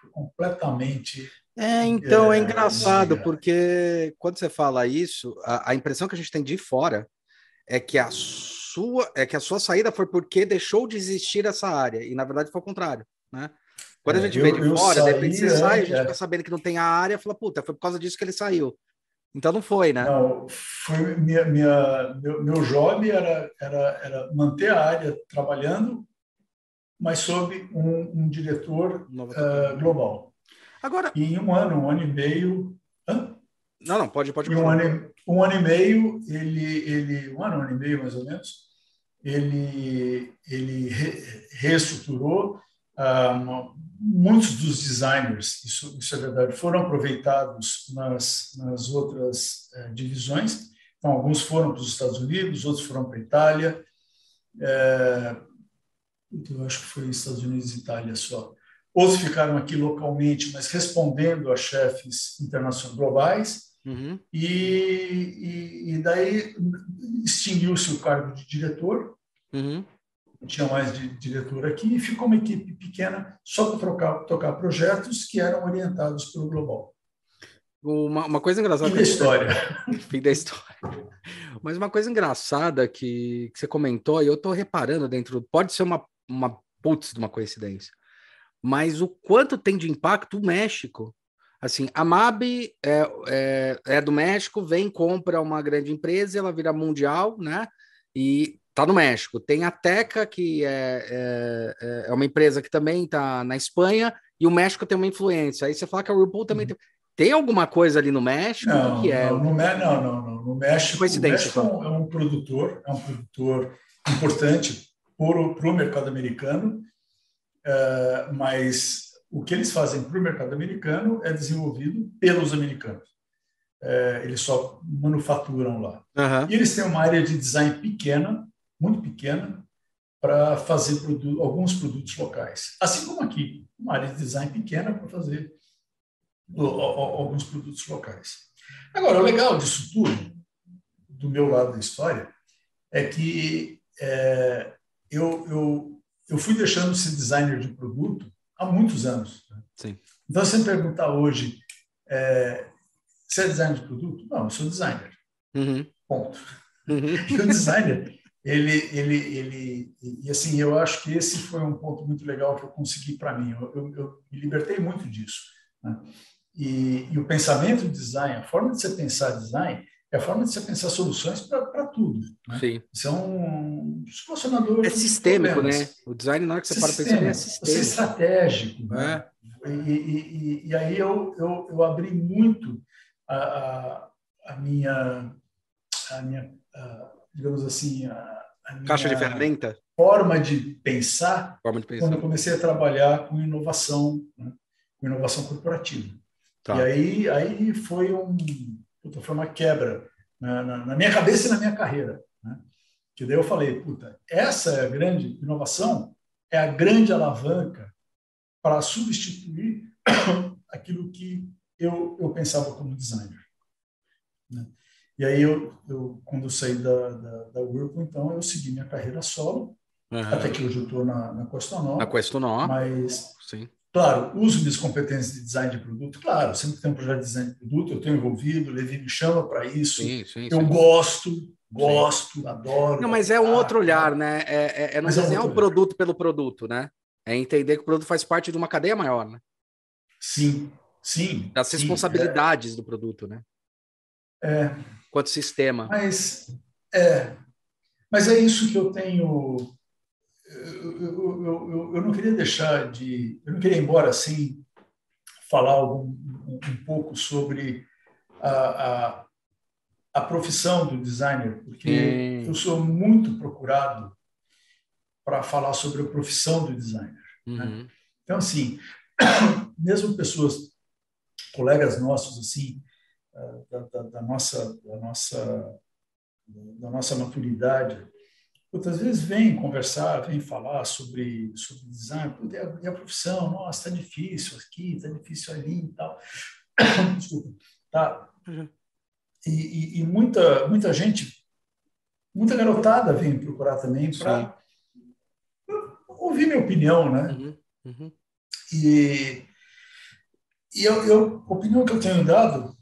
Foi completamente. É, então é, é engraçado, porque quando você fala isso, a, a, impressão que a gente tem de fora é que a sua é que a sua saída foi porque deixou de existir essa área, e na verdade foi o contrário, né? Quando a é, gente é, vê de fora, saí, de repente você é, sai, a gente é. fica sabendo que não tem a área, fala, puta, foi por causa disso que ele saiu. Então não foi, né? Não, foi minha, minha, meu, meu job era, era, era manter a área trabalhando mas sob um, um diretor uh, global. Agora, e em um ano, um ano e meio. Hã? Não, não, pode, pode. Um ano, um ano e meio, ele, ele, um ano, um ano e meio mais ou menos, ele, ele re, reestruturou. Uh, muitos dos designers, isso, isso é verdade, foram aproveitados nas, nas outras uh, divisões. Então, alguns foram para os Estados Unidos, outros foram para a Itália. Uh, eu acho que foi Estados Unidos e Itália só. Outros ficaram aqui localmente, mas respondendo a chefes internacionais globais. Uhum. E, e, e, daí extinguiu-se o cargo de diretor, uhum. não tinha mais de diretor aqui, e ficou uma equipe pequena só para tocar, tocar projetos que eram orientados pelo global. Uma, uma coisa engraçada. Fim da história. Fim da história. Mas uma coisa engraçada que, que você comentou, e eu estou reparando dentro, pode ser uma uma putz de uma coincidência. Mas o quanto tem de impacto o México. Assim, a MAB é, é, é do México, vem, compra uma grande empresa, ela vira mundial, né? E tá no México. Tem a Teca, que é, é, é uma empresa que também está na Espanha, e o México tem uma influência. Aí você fala que a Whirlpool também uhum. tem. Tem alguma coisa ali no México? Não, que é? Não, no, não, não, não. No México, o México então. é um produtor, é um produtor importante para o mercado americano, uh, mas o que eles fazem para o mercado americano é desenvolvido pelos americanos. Uh, eles só manufaturam lá. Uhum. E eles têm uma área de design pequena, muito pequena, para fazer produ alguns produtos locais. Assim como aqui, uma área de design pequena para fazer alguns produtos locais. Agora, o legal disso tudo, do meu lado da história, é que é, eu, eu, eu fui deixando de ser designer de produto há muitos anos. Né? Sim. Então, se me perguntar hoje, é, você é designer de produto? Não, eu sou designer. Uhum. Ponto. Uhum. E o designer, ele, ele, ele, e assim, eu acho que esse foi um ponto muito legal que eu consegui para mim. Eu, eu, eu, me libertei muito disso. Né? E, e, o pensamento de design, a forma de você pensar design, é a forma de você pensar soluções para tudo. Né? Sim. Você é um solucionador. É sistêmico, né? O design, na hora que você para pensar, é sistêmico. Você é estratégico. Né? É. E, e, e, aí eu, eu, eu abri muito a, a, a minha, a minha a, digamos assim, a, a minha caixa de ferramenta forma de pensar, forma de pensar. quando eu comecei a trabalhar com inovação, né? com inovação corporativa. Tá. E aí, aí foi um puta, foi uma quebra na, na, na, minha cabeça e na minha carreira. Né? Que daí eu falei, puta, essa é a grande inovação, é a grande alavanca para substituir aquilo que eu, eu pensava como designer. Né? E aí, eu, eu, quando eu saí da, da, da Whirlpool, então, eu segui minha carreira solo, uhum. até que hoje eu estou na, na Questonó. Na Questonó. Mas Sim. Claro, uso minhas competências de design de produto, claro, sempre que tem um projeto de design de produto, eu estou envolvido, o Levi me chama para isso, sim, sim, eu sim. gosto, gosto, Sim. adoro. Não, mas é um outro olhar, né? É, é, é não desenhar é um, um produto pelo produto, né? É entender que o produto faz parte de uma cadeia maior, né? Sim, sim. Das sim, responsabilidades é... do produto, né? É. Quanto sistema. Mas é, mas é isso que eu tenho. Eu, eu, eu, eu não queria deixar de. Eu não queria ir embora sem falar algum, um, um pouco sobre a, a, a, profissão do designer, porque eu sou muito procurado para falar sobre a profissão do designer. Né? Uhum. Né? Então, assim, mesmo pessoas, colegas nossos, assim, ah, da, da, da, nossa, da, nossa, da nossa maturidade, outras vezes vêm conversar, vêm falar sobre, sobre design, e a, a profissão, nossa, está difícil aqui, está difícil ali e tal. Desculpa. Tá. Uhum. E, e, e, muita, muita gente, muita garotada vem procurar também para ouvir minha opinião, né? Uhum, uhum. E, e eu, eu, a opinião que eu tenho dado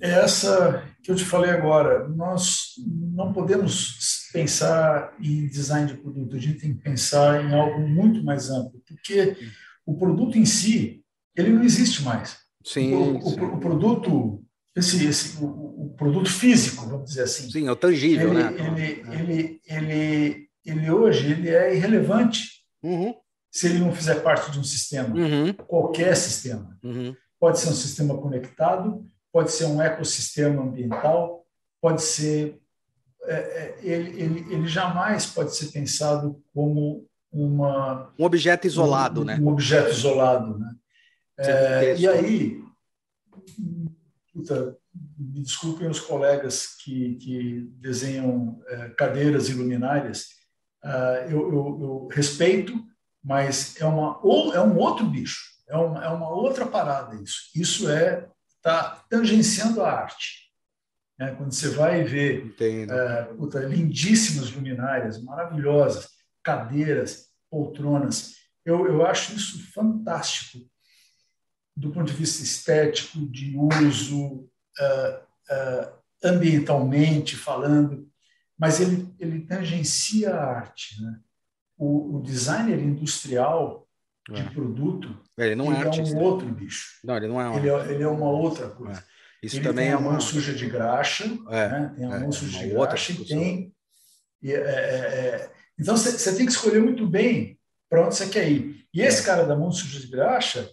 é essa que eu te falei agora. Nós não podemos pensar em design de produto, a gente tem que pensar em algo muito mais amplo, porque o produto em si, ele não existe mais. Sim, o, sim. o, o produto esse, esse o, o, produto físico, vamos dizer assim. Sim, é o tangível, ele, né? Ele, é. ele, ele, ele hoje ele é irrelevante uhum. se ele não fizer parte de um sistema, uhum. qualquer sistema. Uhum. Pode ser um sistema conectado, pode ser um ecossistema ambiental, pode ser é, é, ele, ele, ele jamais pode ser pensado como uma um objeto isolado, um, né? Um objeto isolado, né? É, e aí, puta, me desculpem os colegas que, que desenham é, cadeiras e luminárias, uh, eu, eu, eu, respeito, mas é uma ou é um outro bicho, é uma, é uma outra parada isso. Isso é tá tangenciando a arte. Né? Quando você vai ver é, puta, lindíssimas luminárias, maravilhosas, cadeiras, poltronas, eu, eu acho isso fantástico do ponto de vista estético, de uso, uh, uh, ambientalmente falando, mas ele, ele tangencia a arte. Né? O, o designer industrial de é. produto ele não é, ele é, um outro bicho. Não, ele não é. Ele é, ele é uma outra coisa. É. Isso ele também tem é a mão suja de graxa, é, né? tem a é, mão suja de graxa e tem. E, é, é, é então você tem que escolher muito bem para onde você quer ir. E esse cara da mão suja de graxa,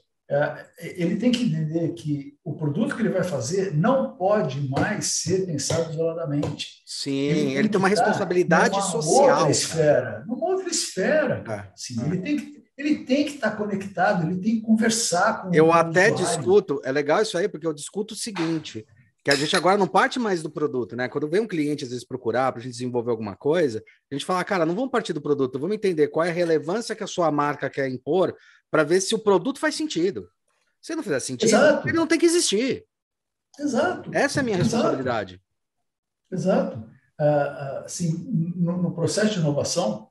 ele tem que entender que o produto que ele vai fazer não pode mais ser pensado isoladamente. Sim, ele tem, ele tem uma responsabilidade numa social. Outra esfera, numa outra esfera. É, Sim, Ele tem que ele tem que estar conectado, ele tem que conversar com Eu até discuto, é legal isso aí, porque eu discuto o seguinte, que a gente agora não parte mais do produto, né? Quando vem um cliente às vezes procurar para a gente desenvolver alguma coisa, a gente fala, cara, não vamos partir do produto, vamos entender qual é a relevância que a sua marca quer impor para ver se o produto faz sentido. Se não fizer sentido, Exato. ele não tem que existir. Exato. Essa é a minha Exato. responsabilidade. Exato. Uh, assim, no, no, processo de inovação,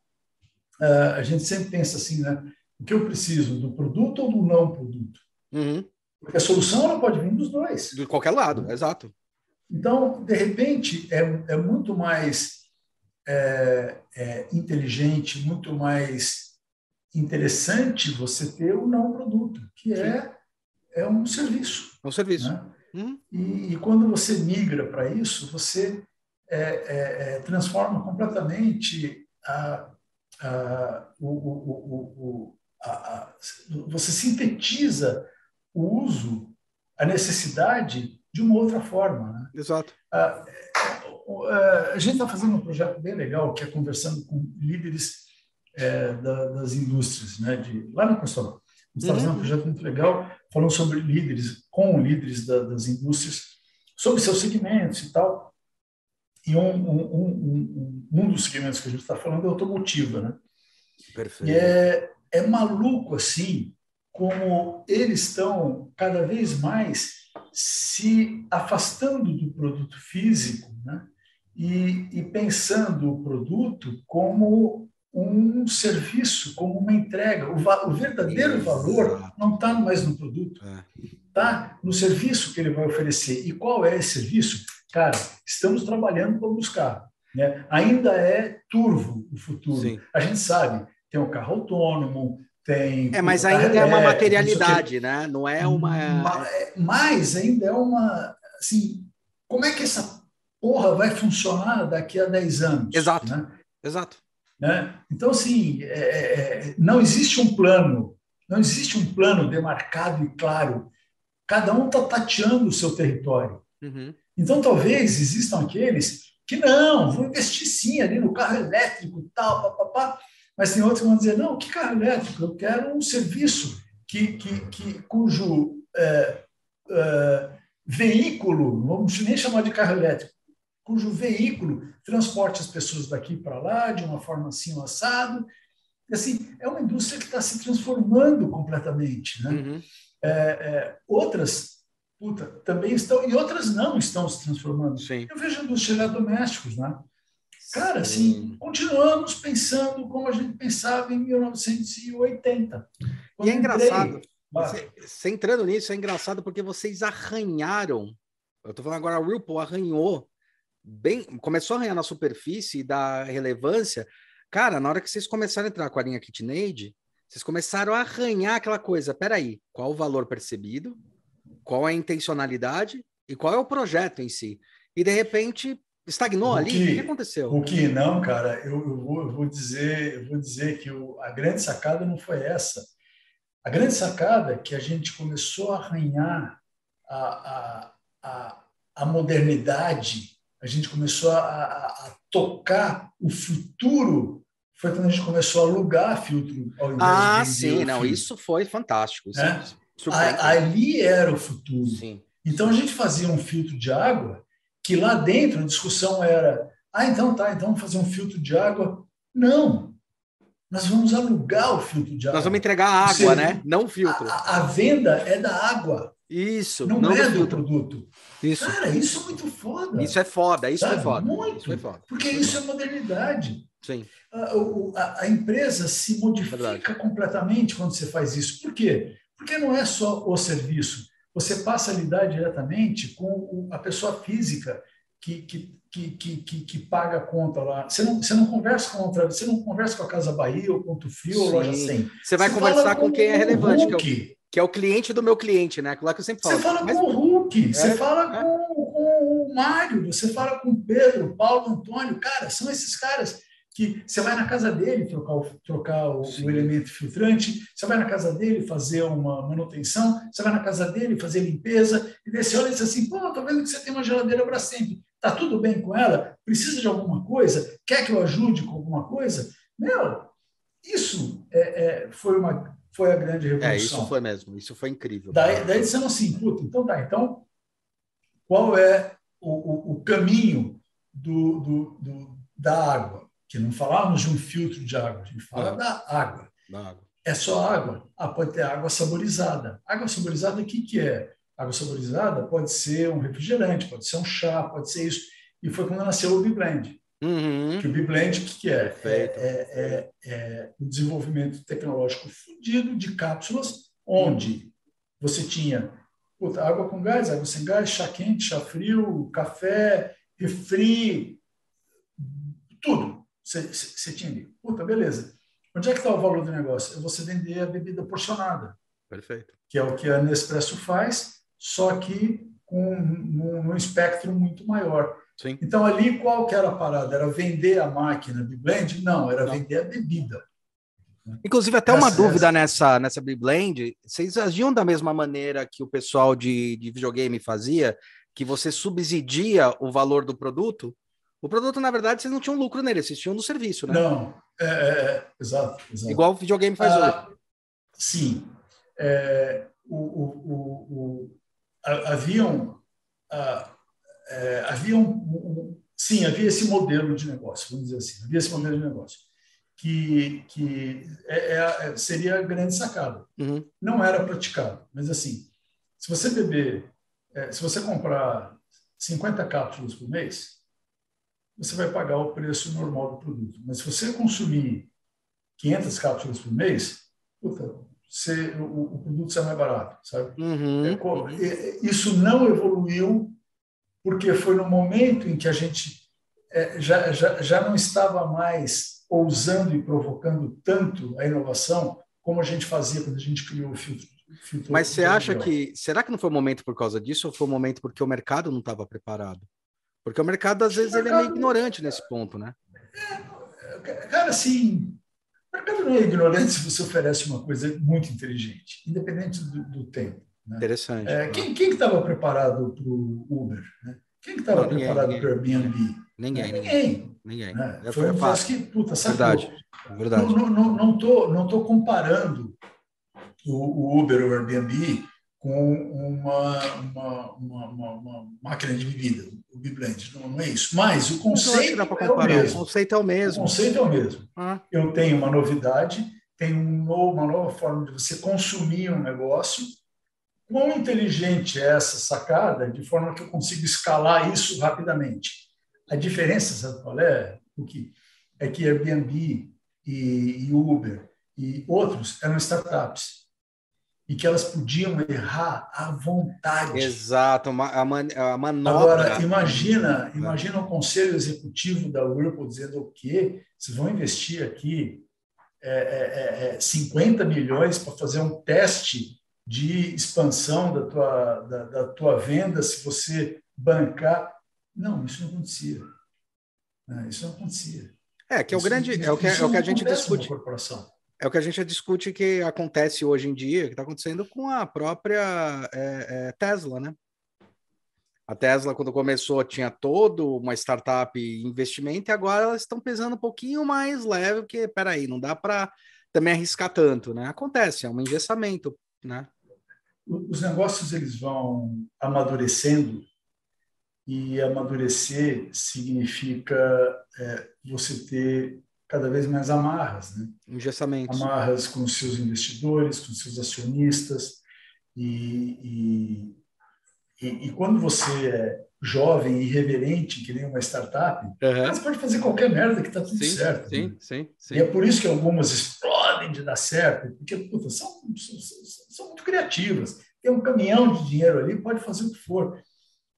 uh, a gente sempre pensa assim, né? O que eu preciso, do produto ou do não produto? Uhum. Porque a solução ela pode vir dos dois. De qualquer lado, exato. Então, de repente, é, é muito mais é, é, inteligente, muito mais interessante você ter o não produto, que é, é um serviço. É um serviço. Né? Uhum. E, e, quando você migra para isso, você é, é, é, transforma completamente a, a, o, o, o, a, a, você sintetiza o uso, a necessidade de uma outra forma. Né? Exato. A, a gente está fazendo um projeto bem legal que é conversando com líderes é, da, das indústrias, né? De, lá na Constellão. A gente está uhum. fazendo um projeto muito legal falando sobre líderes, com líderes da, das indústrias, sobre seus segmentos e tal. E um, um, um, um, dos segmentos que a gente está falando é automotiva, né? Perfeito. E é, é maluco assim como eles estão cada vez mais se afastando do produto físico né? e, e pensando o produto como um serviço, como uma entrega. O, o verdadeiro valor não está mais no produto, está é. no serviço que ele vai oferecer. E qual é esse serviço? Cara, estamos trabalhando para buscar. Né? Ainda é turvo o futuro. Sim. A gente sabe, tem o carro autônomo, tem. É, mas ainda é uma materialidade, né? Não é uma. Mas ainda é uma. Assim, como é que essa porra vai funcionar daqui a 10 anos? Exato. Né? Exato. Né? Então, assim, é, é, é, não existe um plano, não existe um plano demarcado e claro. Cada um está tateando o seu território. Uhum. Então, talvez existam aqueles que não, vou investir sim ali no carro elétrico e tal, papapá. Mas tem outros que vão dizer, não, que carro elétrico? Eu quero um serviço que, que, que, cujo é, é, veículo, vamos nem chamar de carro elétrico, cujo veículo transporte as pessoas daqui para lá de uma forma assim, assado. Assim, é uma indústria que está se transformando completamente. Né? Uhum. É, é, outras puta, também estão, e outras não estão se transformando. Sim. Eu vejo a indústria de domésticos, né? Cara, assim, continuamos pensando como a gente pensava em 1980. E é engraçado, você, você, entrando nisso, é engraçado porque vocês arranharam, eu estou falando agora, a Whirlpool arranhou, bem, começou a arranhar na superfície da relevância. Cara, na hora que vocês começaram a entrar com a linha KitchenAid, vocês começaram a arranhar aquela coisa. Peraí, qual o valor percebido? qual é a intencionalidade e qual é o projeto em si. E de repente estagnou o ali. Que, o que aconteceu? O que não, cara, eu, eu, vou, eu vou, dizer, eu vou dizer que o, a grande sacada não foi essa. A grande sacada é que a gente começou a arranhar a, a, a, a modernidade, a gente começou a, a, tocar o futuro foi quando a gente começou a alugar filtro ao invés ah, de sim, não, isso foi fantástico. Isso é? A, ali era o futuro. Sim. Então a gente fazia um filtro de água que lá dentro a discussão era: ah, então tá, então vamos fazer um filtro de água. Não. Nós vamos alugar o filtro de água. Nós vamos entregar a água, seja, né? Não o filtro. A, a, venda é da água. Isso. Não, não é do, do produto. Isso. Cara, isso é muito foda. Isso é foda, isso Sabe? é foda. Muito. Isso é foda. Porque isso é modernidade. Sim. A, a, a empresa se modifica Verdade. completamente quando você faz isso. Por quê? Porque não é só o serviço. Você passa a lidar diretamente com a pessoa física que, que, que, que, que paga a conta lá. Você não, você não conversa com outra, você não conversa com a Casa Bahia ou Ponto Frio ou Loja 100. Você vai você conversar com, com, quem é relevante, que é, o, que é, o, cliente do meu cliente, né? Aquilo que eu sempre falo. Você fala Mas... com o Hulk, é, você fala é. com, com o Mário, você fala com o Pedro, Paulo, Antônio. Cara, são esses caras que você vai na casa dele trocar o, trocar o, o, elemento filtrante, você vai na casa dele fazer uma manutenção, você vai na casa dele fazer limpeza, e daí você olha e diz assim, pô, tô vendo que você tem uma geladeira para sempre, tá tudo bem com ela? Precisa de alguma coisa? Quer que eu ajude com alguma coisa? Meu, isso é, é, foi, uma, foi a grande revolução. É, isso foi mesmo, isso foi incrível. Daí, daí disseram assim, puta, então tá, então qual é o, o, o caminho do, do, do, da água? Que não falamos de um filtro de água, a gente fala é. da água. Da água. É só água? Ah, pode ter água saborizada. Água saborizada, o que, que é? Água saborizada pode ser um refrigerante, pode ser um chá, pode ser isso. E foi quando nasceu o B-Blend. Uhum. Que o B-Blend, o que, que é? É, é, é, é um desenvolvimento tecnológico fundido de cápsulas, onde você tinha puta, água com gás, água sem gás, chá quente, chá frio, café, refri, tudo você tinha ali. Puta, beleza. Onde é que está o valor do negócio? É você vender a bebida porcionada. Perfeito. Que é o que a Nespresso faz, só que com um, um espectro muito maior. Sim. Então, ali, qual que era a parada? Era vender a máquina de blend? Não, era Não. vender a bebida. Inclusive, até uma essa, dúvida essa... nessa, nessa Blend, vocês agiam da mesma maneira que o pessoal de, de videogame fazia, que você subsidia o valor do produto? O produto, na verdade, vocês não tinham lucro nele, vocês tinham no serviço, né? Não, é, é, é exato, exato, Igual o videogame faz ah, hoje. Sim. É, o, o, o, haviam, é, havia um, sim, havia esse modelo de negócio, vamos dizer assim, havia esse modelo de negócio que, que é, é seria a grande sacada. Uhum. Não era praticado, mas assim, se você beber, é, se você comprar 50 cápsulas por mês, você vai pagar o preço normal do produto. Mas se você consumir 500 cápsulas por mês, puta, você, o, o, produto sai mais barato, sabe? Uhum. É, isso não evoluiu porque foi no momento em que a gente é, já, já, já não estava mais ousando e provocando tanto a inovação como a gente fazia quando a gente criou o filtro. filtro Mas você acha que. Será que não foi o momento por causa disso ou foi o momento porque o mercado não estava preparado? Porque o mercado, às vezes, mercado, ele é meio ignorante nesse ponto, né? É, cara, assim, o mercado não é ignorante se você oferece uma coisa muito inteligente, independente do, do tempo. Né? Interessante. É, quem estava preparado para o Uber? Né? Quem estava que preparado para o Airbnb? Ninguém. Ninguém. Ninguém. Né? Foi um fácil que, puta, sacou. Verdade. Verdade. Não, não, não, tô, não tô comparando o, o Uber ou o Airbnb com uma, uma, uma, uma, máquina de bebida, o Biblend. Não, não é isso. Mas o conceito é o mesmo. O conceito é o mesmo. O conceito é o mesmo. Ah. Eu tenho uma novidade, tenho um novo, uma nova forma de você consumir um negócio. Quão inteligente é essa sacada, de forma que eu consigo escalar isso rapidamente? A diferença, sabe qual é? O que é que Airbnb e, e Uber e outros eram startups e que elas podiam errar à vontade. Exato, a, man, a manobra. Agora, imagina, imagina o conselho executivo da Whirlpool dizendo o quê? Vocês vão investir aqui é, é, é, 50 é, milhões para fazer um teste de expansão da tua, da, da, tua venda se você bancar. Não, isso não acontecia. Não, isso não acontecia. É, que é o grande. é o que, é o que a gente discute. Corporação é o que a gente discute que acontece hoje em dia, que está acontecendo com a própria é, é, Tesla, né? A Tesla, quando começou, tinha todo uma startup investimento, e agora elas estão pesando um pouquinho mais leve, porque, peraí, não dá para também arriscar tanto, né? Acontece, é um engessamento, né? Os negócios, eles vão amadurecendo, e amadurecer significa é, você ter cada vez mais amarras, né? Engessamento. Amarras com os seus investidores, com os seus acionistas. E, e, e, e, quando você é jovem e irreverente, que nem uma startup, uhum. você pode fazer qualquer merda que está tudo sim, certo. Sim, né? sim, sim. E é por isso que algumas explodem de dar certo, porque puta, são, são, são muito criativas. Tem um caminhão de dinheiro ali, pode fazer o que for.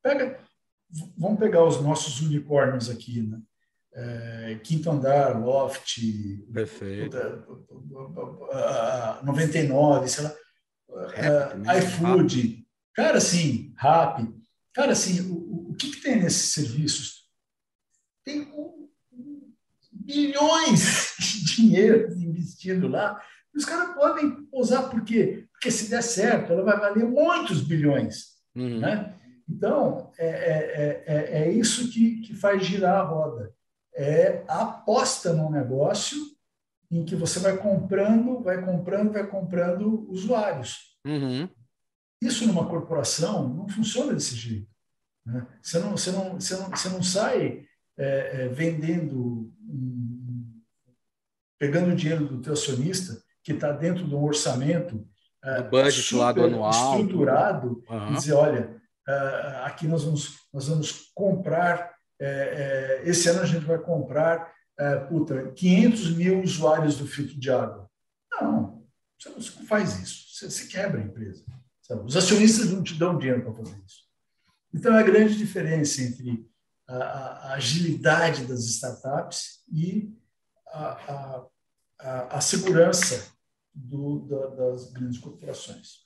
Pega, vamos pegar os nossos unicórnios aqui, né? É, quinto andar, loft, Perfeito. Puta, 99, sei lá, uh, iFood, cara, assim, Rap, cara, assim, o, o que, que tem nesses serviços? Tem um, bilhões de dinheiro investindo lá, os caras podem usar por quê? Porque se der certo, ela vai valer muitos bilhões, uhum. né? Então, é, é, é, é isso que, que faz girar a roda é a aposta no negócio em que você vai comprando, vai comprando, vai comprando usuários. Uhum. Isso numa corporação não funciona desse jeito. Né? Você, não, você, não, você, não, você não sai é, é, vendendo, um, pegando o dinheiro do teu acionista, que está dentro de um orçamento é, budget lá do anual. estruturado, uhum. e dizer, olha, é, aqui nós vamos, nós vamos comprar é, é, esse ano a gente vai comprar é, puta, 500 mil usuários do filtro de água. Não, você não faz isso. Você, você quebra a empresa. Sabe? Os acionistas não te dão dinheiro para fazer isso. Então, é a grande diferença entre a, a, a agilidade das startups e a, a segurança do, da, das grandes corporações.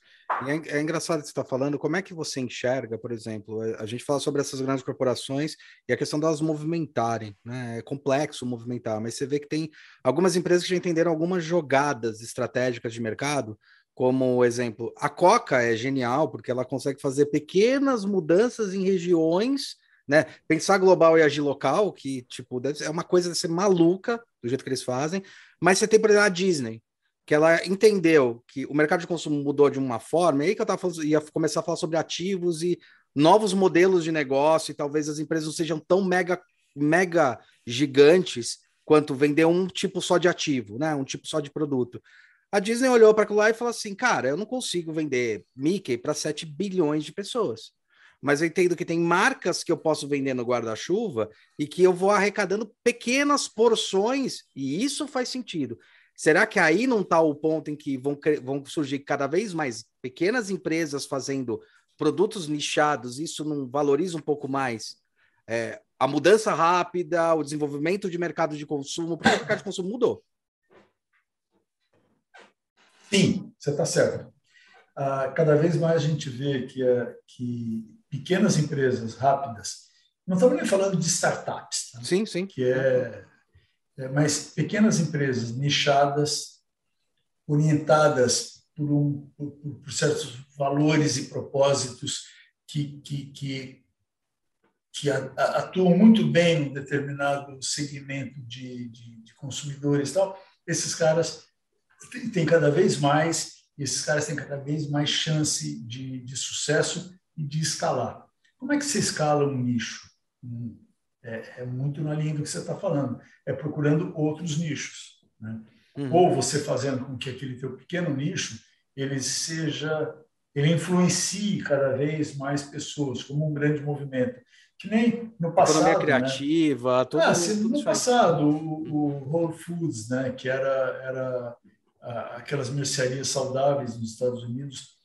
É, é, engraçado que você está falando, como é que você enxerga, por exemplo, é, a gente fala sobre essas grandes corporações e a questão delas movimentarem, né? É complexo movimentar, mas você vê que tem algumas empresas que já entenderam algumas jogadas estratégicas de mercado, como exemplo, a Coca é genial porque ela consegue fazer pequenas mudanças em regiões, né? Pensar global e agir local, que tipo, é uma coisa de ser maluca do jeito que eles fazem, mas você tem, por exemplo, a Disney que ela entendeu que o mercado de consumo mudou de uma forma, e aí que eu tava falando, ia começar a falar sobre ativos e novos modelos de negócio, e talvez as empresas não sejam tão mega, mega gigantes quanto vender um tipo só de ativo, né? Um tipo só de produto. A Disney olhou para aquilo lá e falou assim: cara, eu não consigo vender Mickey para 7 bilhões de pessoas. Mas eu entendo que tem marcas que eu posso vender no guarda-chuva e que eu vou arrecadando pequenas porções, e isso faz sentido. Será que aí não está o ponto em que vão, vão surgir cada vez mais pequenas empresas fazendo produtos nichados? Isso não valoriza um pouco mais é, a mudança rápida, o desenvolvimento de mercado de consumo, porque o mercado de consumo mudou. Sim, você está certo. Ah, cada vez mais a gente vê que, é, que pequenas empresas rápidas, não estamos nem falando de startups, tá? sim, sim. que é, é, mas pequenas empresas nichadas, orientadas por, um, por, por certos valores e propósitos que, que, que, que atuam muito bem em determinado segmento de, de, de consumidores e tal, esses caras têm cada vez mais, esses caras têm cada vez mais chance de, de sucesso e de escalar. Como é que se escala um nicho? É, é muito na linha do que você está falando, é procurando outros nichos. Né? Uhum. Ou você fazendo com que aquele teu pequeno nicho ele seja, ele influencie cada vez mais pessoas, como um grande movimento. Que nem no passado. Economia né? criativa, né? tudo, ah, tudo No passado, o, o, Whole Foods, né, que era, era aquelas mercearias saudáveis nos Estados Unidos,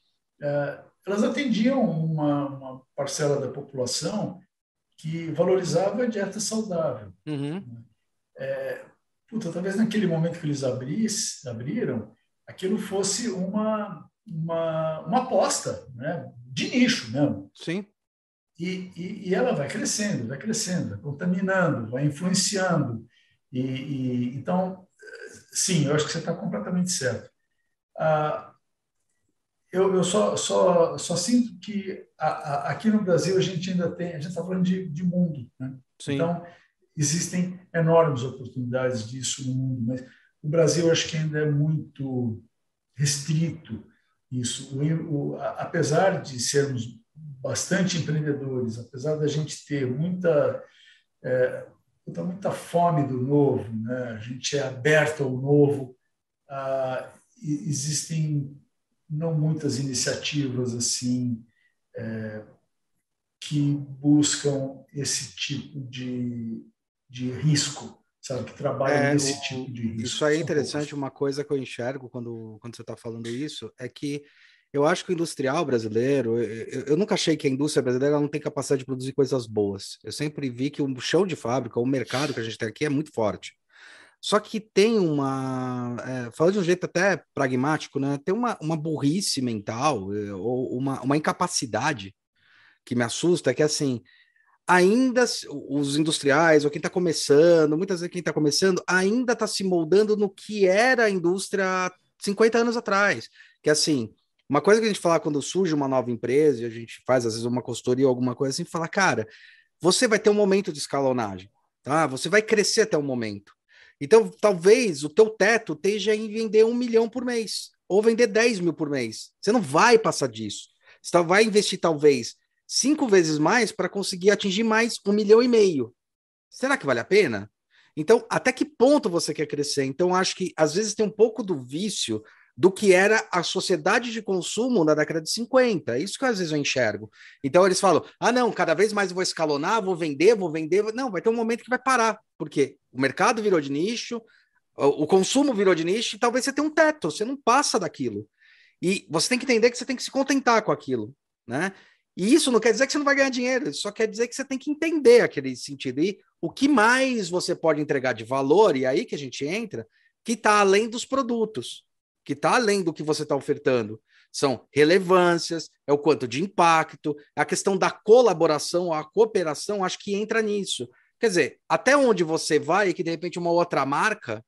é, elas atendiam uma, uma, parcela da população que valorizava a dieta saudável. Uhum. É, puta, talvez naquele momento que eles abriram, aquilo fosse uma, uma, uma aposta né? de nicho mesmo. Sim. E, e, e, ela vai crescendo, vai crescendo, vai contaminando, vai influenciando. E, e então, sim, eu acho que você está completamente certo. Ah, eu, eu só, só, só sinto que a, a, aqui no Brasil a gente ainda tem, a gente está falando de, de mundo, né? Então, existem enormes oportunidades disso no mundo, mas o Brasil acho que ainda é muito restrito isso. O, o, apesar de sermos bastante empreendedores, apesar da gente ter muita é, muita fome do novo, né? a gente é aberto ao novo, ah, existem não muitas iniciativas assim é, que buscam esse tipo de, de risco, sabe? Que trabalham é, nesse o, tipo de risco. Isso aí é interessante. Uma coisa que eu enxergo quando, quando você está falando isso é que eu acho que o industrial brasileiro, eu, eu, nunca achei que a indústria brasileira não tem capacidade de produzir coisas boas. Eu sempre vi que o chão de fábrica, o mercado que a gente tem aqui é muito forte. Só que tem uma, é, falando de um jeito até pragmático, né? Tem uma, uma burrice mental é, ou uma, uma incapacidade que me assusta, que é assim, ainda os industriais, ou quem está começando, muitas vezes quem está começando, ainda está se moldando no que era a indústria 50 anos atrás. Que assim, uma coisa que a gente fala quando surge uma nova empresa, e a gente faz às vezes uma consultoria ou alguma coisa assim, fala, cara, você vai ter um momento de escalonagem, tá? Você vai crescer até um momento. Então, talvez o teu teto esteja em vender um milhão por mês, ou vender 10 mil por mês. Você não vai passar disso. Você vai investir, talvez, cinco vezes mais para conseguir atingir mais um milhão e meio. Será que vale a pena? Então, até que ponto você quer crescer? Então, acho que às vezes tem um pouco do vício do que era a sociedade de consumo na década de 50. É isso que às vezes eu enxergo. Então eles falam: ah, não, cada vez mais vou escalonar, vou vender, vou vender. Não, vai ter um momento que vai parar, porque o mercado virou de nicho, o, consumo virou de nicho, e talvez você tenha um teto, você não passa daquilo. E você tem que entender que você tem que se contentar com aquilo, né? E isso não quer dizer que você não vai ganhar dinheiro, só quer dizer que você tem que entender aquele sentido. E o que mais você pode entregar de valor, e é aí que a gente entra, que está além dos produtos, que está além do que você está ofertando. São relevâncias, é o quanto de impacto, a questão da colaboração, a cooperação, acho que entra nisso. Quer dizer, até onde você vai, que de repente uma outra marca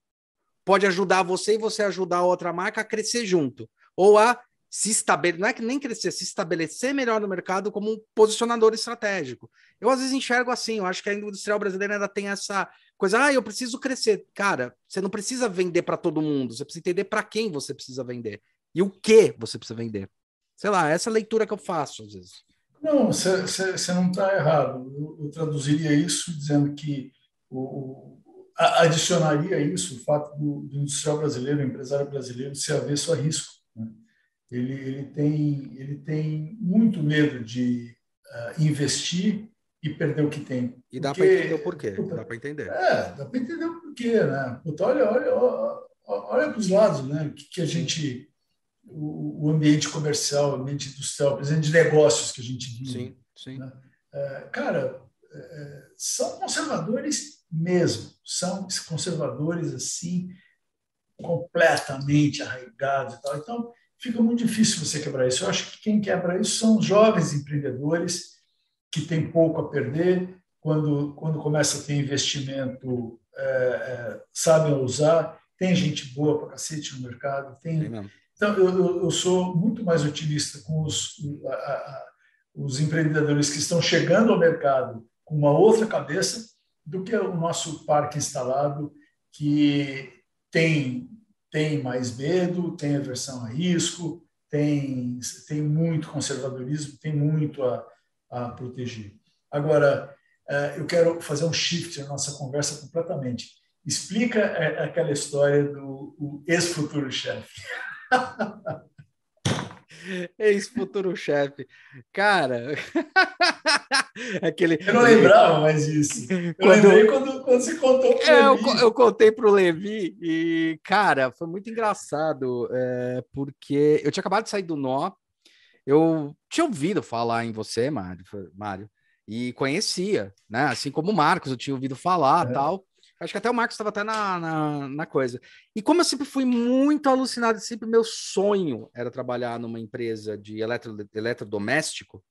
pode ajudar você e você ajudar a outra marca a crescer junto. Ou a se estabelecer, não é que nem crescer, se estabelecer melhor no mercado como um posicionador estratégico. Eu às vezes enxergo assim, eu acho que a industrial brasileira ainda tem essa coisa, ah, eu preciso crescer. Cara, você não precisa vender para todo mundo, você precisa entender para quem você precisa vender e o que você precisa vender. Sei lá, essa é leitura que eu faço às vezes. Não, você não está errado. Eu, eu, traduziria isso dizendo que o, adicionaria isso o fato do, do industrial brasileiro, empresário brasileiro, se avesso a risco. Ele, ele, tem, ele tem muito medo de uh, investir e perder o que tem. E dá para entender o porquê. Puta, dá para entender. É, dá para entender o porquê, né? Puta, olha, olha, olha, olha para os lados, né? O que, que a gente. O, o, ambiente comercial, o ambiente industrial, por exemplo, de negócios que a gente vive. Sim, sim. Né? É, cara, é, são conservadores mesmo, são conservadores assim, completamente arraigados e tal. Então, fica muito difícil você quebrar isso. Eu acho que quem quebra isso são os jovens empreendedores que têm pouco a perder, quando, quando começa a ter investimento, é, é, sabem usar, tem gente boa para cacete no mercado. Tem... Então, eu, eu, sou muito mais otimista com os, a, a, os empreendedores que estão chegando ao mercado com uma outra cabeça do que o nosso parque instalado, que tem, tem mais medo, tem aversão a risco, tem, tem muito conservadorismo, tem muito a, a proteger. Agora, é, eu quero fazer um shift na nossa conversa completamente. Explica é, aquela história do ex-futuro chefe. Ex-futuro chefe. Cara, aquele. Eu não lembrava mais disso. Eu quando... lembrei quando, quando você contou para é, eu, eu, contei para o Levi e, cara, foi muito engraçado, é, porque eu tinha acabado de sair do nó. Eu tinha ouvido falar em você, Mário, Mário e conhecia, né? Assim como o Marcos, eu tinha ouvido falar é. tal. Acho que até o Marcos estava até na, na, na, coisa. E como eu sempre fui muito alucinado, sempre meu sonho era trabalhar numa empresa de eletro, eletrodoméstico,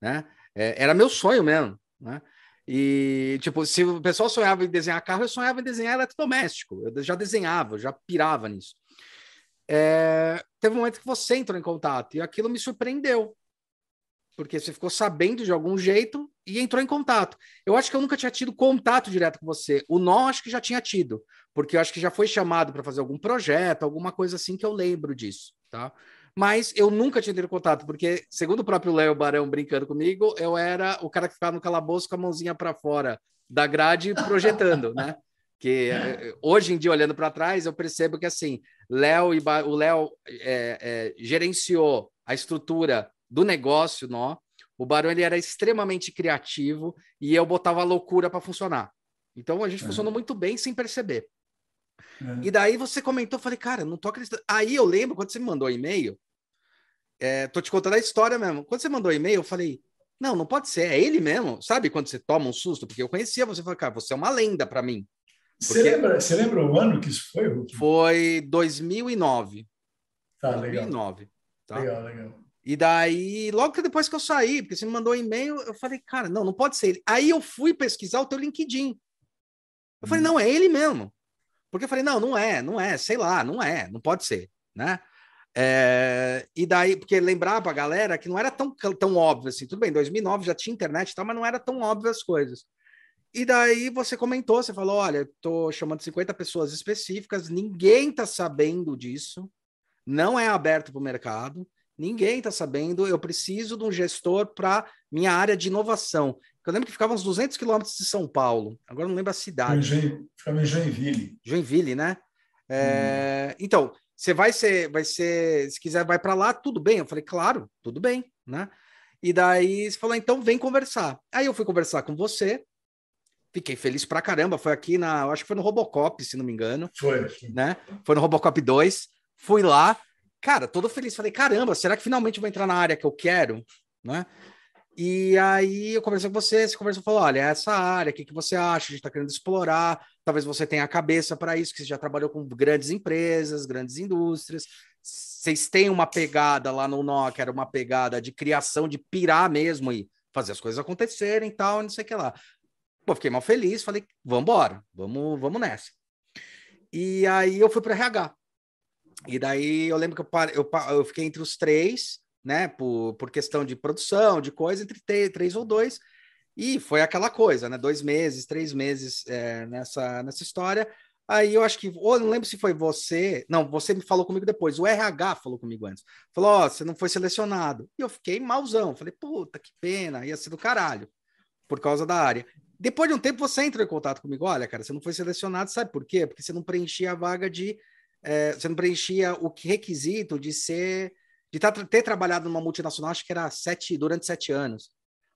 né? É, era meu sonho mesmo, né? E, tipo, se o pessoal sonhava em desenhar carro, eu sonhava em desenhar eletrodoméstico. Eu já desenhava, já pirava nisso. É, teve um momento que você entrou em contato e aquilo me surpreendeu porque você ficou sabendo de algum jeito e entrou em contato. Eu acho que eu nunca tinha tido contato direto com você. O nó acho que já tinha tido, porque eu acho que já foi chamado para fazer algum projeto, alguma coisa assim que eu lembro disso, tá? Mas eu nunca tinha tido contato, porque, segundo o próprio Léo Barão brincando comigo, eu era o cara que ficava no calabouço com a mãozinha para fora da grade projetando, né? Que eh, hoje em dia, olhando para trás, eu percebo que assim, Léo e ba o Léo é, é, gerenciou a estrutura do negócio, nó. O Barão ele era extremamente criativo e eu botava loucura para funcionar. Então a gente é. funcionou muito bem sem perceber. É. E daí você comentou, falei, cara, não tô acreditando. Aí eu lembro quando você me mandou e-mail, é, tô te contando a história mesmo. Quando você mandou e-mail, eu falei, não, não pode ser, é ele mesmo. Sabe quando você toma um susto? Porque eu conhecia você, falei, cara, você é uma lenda para mim. Porque... Você, lembra, você lembra o ano que isso foi, Hulk? Foi 2009. Tá, 2009. legal. Tá? Legal, legal. E daí, logo que depois que eu saí, porque você me mandou um e-mail, eu falei, cara, não, não pode ser ele. Aí eu fui pesquisar o teu LinkedIn. Eu falei, hum. não, é ele mesmo. Porque eu falei, não, não é, não é, sei lá, não é, não pode ser, né? É, e daí, porque lembrava a galera que não era tão, tão óbvio assim, tudo bem, 2009 já tinha internet e tal, mas não era tão óbvio as coisas. E daí você comentou, você falou, olha, tô chamando 50 pessoas específicas, ninguém tá sabendo disso, não é aberto para o mercado, Ninguém está sabendo. Eu preciso de um gestor para minha área de inovação. Eu lembro que ficava uns 200 quilômetros de São Paulo. Agora não lembro a cidade. Ficava em Joinville. Joinville, né? É, hum. Então, você vai ser, vai ser, se quiser, vai para lá, tudo bem. Eu falei, claro, tudo bem, né? E daí você falou, então vem conversar. Aí eu fui conversar com você, fiquei feliz pra caramba. Foi aqui na, acho que foi no Robocop, se não me engano. Foi, foi. né? Foi no Robocop 2. Fui lá, cara, todo feliz. Falei, caramba, será que finalmente eu vou entrar na área que eu quero? Né? E aí eu conversei com você, você conversou, falou, olha, essa área, o que, que você acha? A gente está querendo explorar, talvez você tenha a cabeça para isso, que você já trabalhou com grandes empresas, grandes indústrias, vocês têm uma pegada lá no nó, que era uma pegada de criação, de pirar mesmo e fazer as coisas acontecerem e tal, não sei o que lá. Pô, fiquei mal feliz, falei, vamos embora, vamos, vamos nessa. E aí eu fui para RH. E daí eu lembro que eu, eu, eu fiquei entre os três, né? Por, por questão de produção, de coisa, entre três ou dois. E foi aquela coisa, né? Dois meses, três meses é, nessa, nessa história. Aí eu acho que, ou não lembro se foi você, não, você me falou comigo depois, o RH falou comigo antes. Falou, ó, oh, você não foi selecionado. E eu fiquei malzão, falei, puta, que pena, ia ser do caralho, por causa da área. Depois de um tempo você entrou em contato comigo, olha, cara, você não foi selecionado, sabe por quê? Porque você não preenchia a vaga de é, você não preenchia o requisito de ser de tá, ter trabalhado numa multinacional, acho que era sete, durante sete anos.